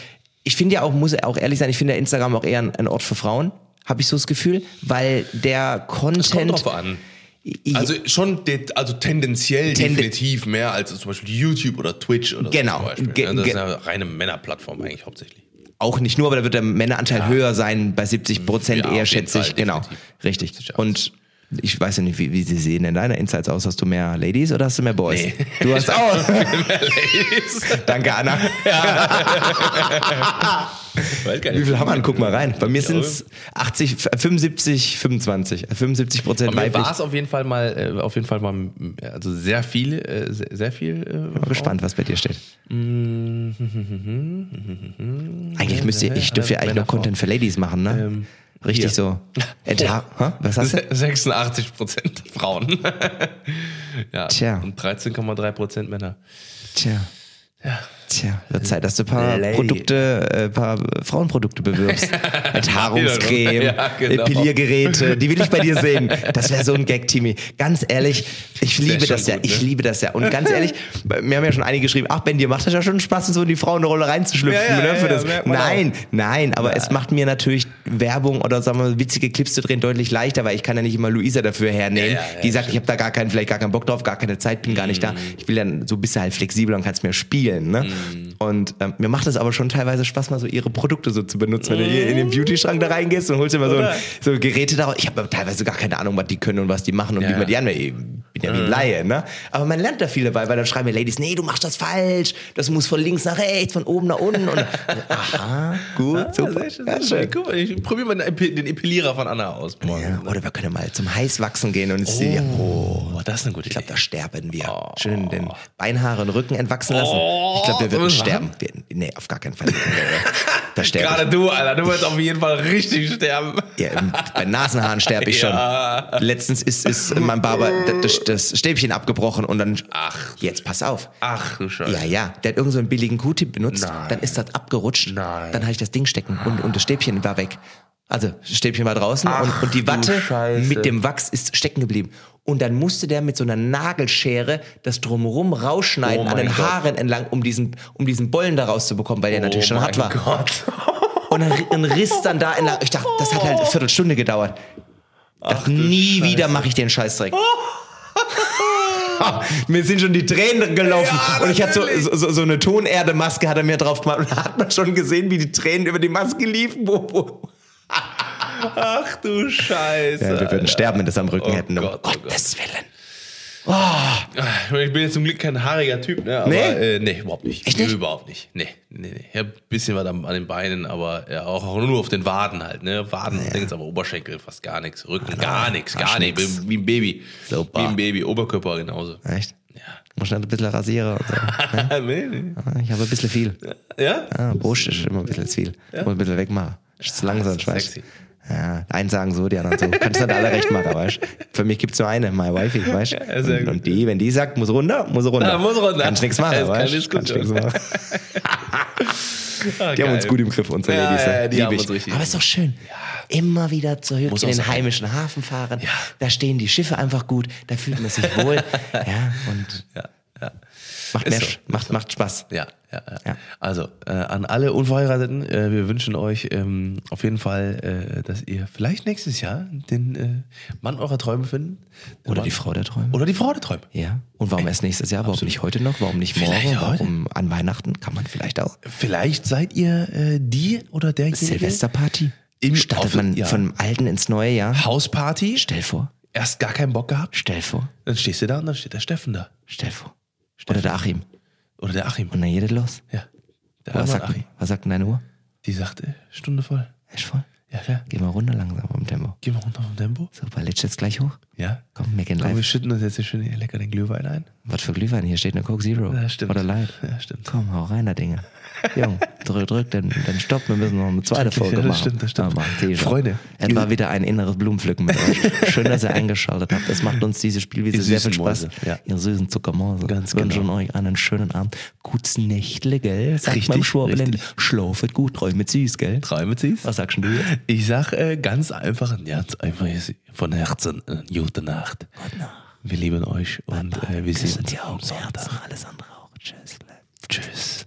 ich finde ja auch, muss auch ehrlich sein, ich finde ja Instagram auch eher ein, ein Ort für Frauen, habe ich so das Gefühl, weil der Content Es kommt drauf an. Also schon, also tendenziell Tende- definitiv mehr als zum Beispiel YouTube oder Twitch oder Genau. so zum Beispiel. Ge- Ja, das ist eine reine Männerplattform eigentlich hauptsächlich. Auch nicht nur, aber da wird der Männeranteil höher sein, bei 70 Prozent Ja, eher, schätze ich. Genau, richtig. Und ich weiß ja nicht, wie, wie sie sehen in deiner Insights aus. Hast du mehr Ladies oder hast du mehr Boys? Nee. Du hast auch. Danke, Anna. Gar Wie viel haben wir? Guck mal rein. Bei mir sind es 80, 75, 25. 75 Prozent weiblich. war es auf jeden Fall mal, äh, auf jeden Fall mal, also sehr viel, äh, sehr, sehr viel. Äh, Bin gespannt, was bei dir steht. Eigentlich müsst ihr, ich dürfte ja eigentlich nur Content für Ladies machen, ne? Richtig hier. so. Entha Hä? Was hast du? 86 Prozent Frauen. ja. Tja. Und 13,3 Prozent Männer. Tja. Tja, wird Zeit, dass du ein paar Lay. Produkte, äh, paar Frauenprodukte bewirbst. Enthaarungscreme, Ja, genau. Piliergeräte, die will ich bei dir sehen. Das wäre so ein Gag, Timmy. Ganz ehrlich, ich liebe schon das ja, gut, ich ne? liebe das ja. Und ganz ehrlich, mir haben ja schon einige geschrieben, ach Ben, dir macht das ja schon Spaß, in so in die Frauenrolle reinzuschlüpfen. Ja, ja, ne, ja, das. merkt man Nein, nein, aber es macht mir natürlich Werbung oder sagen wir witzige Clips zu drehen deutlich leichter, weil ich kann ja nicht immer Luisa dafür hernehmen, die sagt, ich habe da gar keinen, vielleicht gar keinen Bock drauf, gar keine Zeit, bin gar nicht Mhm. da. Ich will dann, so bist du halt flexibel und kannst mehr spielen. Ne? Mhm. Und ähm, mir macht es aber schon teilweise Spaß, mal so ihre Produkte so zu benutzen. Wenn du hier in den Beauty-Schrank da reingehst und holst dir mal so, ein, so Geräte da. Ich habe teilweise gar keine Ahnung, was die können und was die machen und Ja, wie man die anwendet. Ich bin ja wie ein Laie, ne? Aber man lernt da viel dabei, weil dann schreiben mir Ladies, nee, du machst das falsch. Das muss von links nach rechts, von oben nach unten. Und, aha, gut, super. Sehr schön, sehr schön. Guck mal, ich probiere mal den Epi- den Epilierer von Anna aus. Ja, oder wir können mal zum Heißwachsen gehen und sie, oh, Oh, das ist eine gute ich glaube, da sterben wir. Schön den Beinhaare und Rücken entwachsen lassen. Oh, ich glaube, wir würden sterben. Wir, nee, auf gar keinen Fall. da sterbe Gerade du, Alter, du wirst auf jeden Fall richtig sterben. ich. Ja, bei Nasenhaaren sterbe ich schon. Ja. Letztens ist, ist mein Barber das, das Stäbchen abgebrochen und dann. Ach. Jetzt pass auf. Ach du Scheiße. Ja, ja. Der hat irgend so einen billigen Q-Tip benutzt. Nein. Dann ist das abgerutscht. Nein. Dann hatte ich das Ding stecken und, und das Stäbchen war weg. Also, das Stäbchen war draußen und, und die Watte Scheiße. mit dem Wachs ist stecken geblieben. Und dann musste der mit so einer Nagelschere das drumherum rausschneiden Oh an den Gott. Haaren entlang, um diesen, um diesen Bollen da rauszubekommen, weil der natürlich schon oh hart war. Gott. Und dann ein Riss dann da entlang. Ich dachte, das hat halt eine Viertelstunde gedauert. Dachte, nie wieder mache ich den Scheißdreck. mir sind schon die Tränen gelaufen Ja, und ich hatte so, so, so eine Tonerde-Maske hat er mir drauf gemacht und da hat man schon gesehen, wie die Tränen über die Maske liefen. Ach du Scheiße. Ja, wir würden Alter. sterben, wenn wir das am Rücken Oh hätten. Um Gott, oh Gott. Gottes Willen. Ich bin jetzt zum Glück kein haariger Typ, ne? Aber, Nee? Äh, nee, überhaupt nicht. Echt nicht? Überhaupt nicht. Nee, nee, nee. Ich hab ein bisschen was an, den Beinen, aber ja, auch, auch nur auf den Waden halt, ne? Waden, Dings, aber Oberschenkel fast gar nichts. Rücken gar nichts, gar hast nicht. nix. Wie, ein Baby. Super. Wie ein Baby. Oberkörper genauso. Echt? Ja. Muss schnell ein bisschen rasieren so. nee, nee. Ich habe ein bisschen viel. Ja? Ah, Brust ist immer ein bisschen zu viel. Muss ein bisschen wegmachen. Ist zu langsam, das ist weißt sexy. Ja, einen sagen so, die anderen so. Kannst nicht alle recht machen, weißt du? Für mich gibt's nur eine, my wifey, weißt du? Ja, sehr und, gut. und die, wenn die sagt, muss runter, muss runter. Ja, muss runter. Kannst nichts machen, weißt du? Kannst nichts machen. Ah, Die haben uns gut im Griff, unsere Ja, Ladies. ja, die Lieb haben ich. uns richtig. Aber ist doch schön. Immer wieder zurück Muss in den sein. heimischen Hafen fahren. Da stehen die Schiffe einfach gut, da fühlt man sich wohl. ja, und Ja, ja. macht, mehr, so, macht, macht Spaß. Ja, ja, ja. Ja. Also, äh, an alle Unverheirateten, äh, wir wünschen euch ähm, auf jeden Fall, äh, dass ihr vielleicht nächstes Jahr den äh, Mann eurer Träume finden. Den Oder Mann- die Frau der Träume. Oder die Frau der Träume. Ja. Und warum erst nächstes Jahr? Warum nicht heute noch? Warum nicht morgen? Vielleicht heute. Warum an Weihnachten? Kann man vielleicht auch. Vielleicht seid ihr äh, die oder derjenige. Silvesterparty? Im- Startet auf- man ja. vom Alten ins neue Jahr? Hausparty. Stell vor. Erst gar keinen Bock gehabt. Stell vor. Dann stehst du da und dann steht der Steffen da. Stell vor. Oder der Achim. Oder der Achim. Und dann geht es los. Ja. Der Was sagt, Achim. was sagt denn deine Uhr? Die sagt, äh, Stunde voll. Ist voll. Ja, klar. Geh mal runter langsam vom Tempo. Gehen wir runter vom Tempo. Super, lädst jetzt gleich hoch? Ja. Komm, wir gehen Komm, wir live. schütten uns jetzt hier schön lecker den Glühwein ein. Was für Glühwein? Hier steht eine Coke Zero. Ja, stimmt. Oder Light. Ja, stimmt. Komm, hau rein, da Dinge. Jung, drück, drück, den, den Stopp. Wir müssen noch eine zweite Folge ja, das machen. stimmt, das stimmt. Ja, T-Shirt. Freunde, Es war wieder ein inneres Blumenpflücken mit euch. Schön, dass ihr eingeschaltet habt. Es macht uns diese Spielwiese sehr viel Spaß. Mäuse, ja. Ihr süßen Zuckermäuse. Ganz Wir wünschen genau. euch einen schönen Abend. Gutes Nächtle, gell? Sagt Richtig, man richtig. Schlafet gut, träumet süß, gell? Träume ziehst? Was sagst du jetzt? Ich sag äh, ganz einfach, ganz einfach von Herzen äh, gute Nacht. Wir lieben euch und äh, wir sehen uns am Sonntag. Herzen, alles andere auch. Tschüss. Tschüss.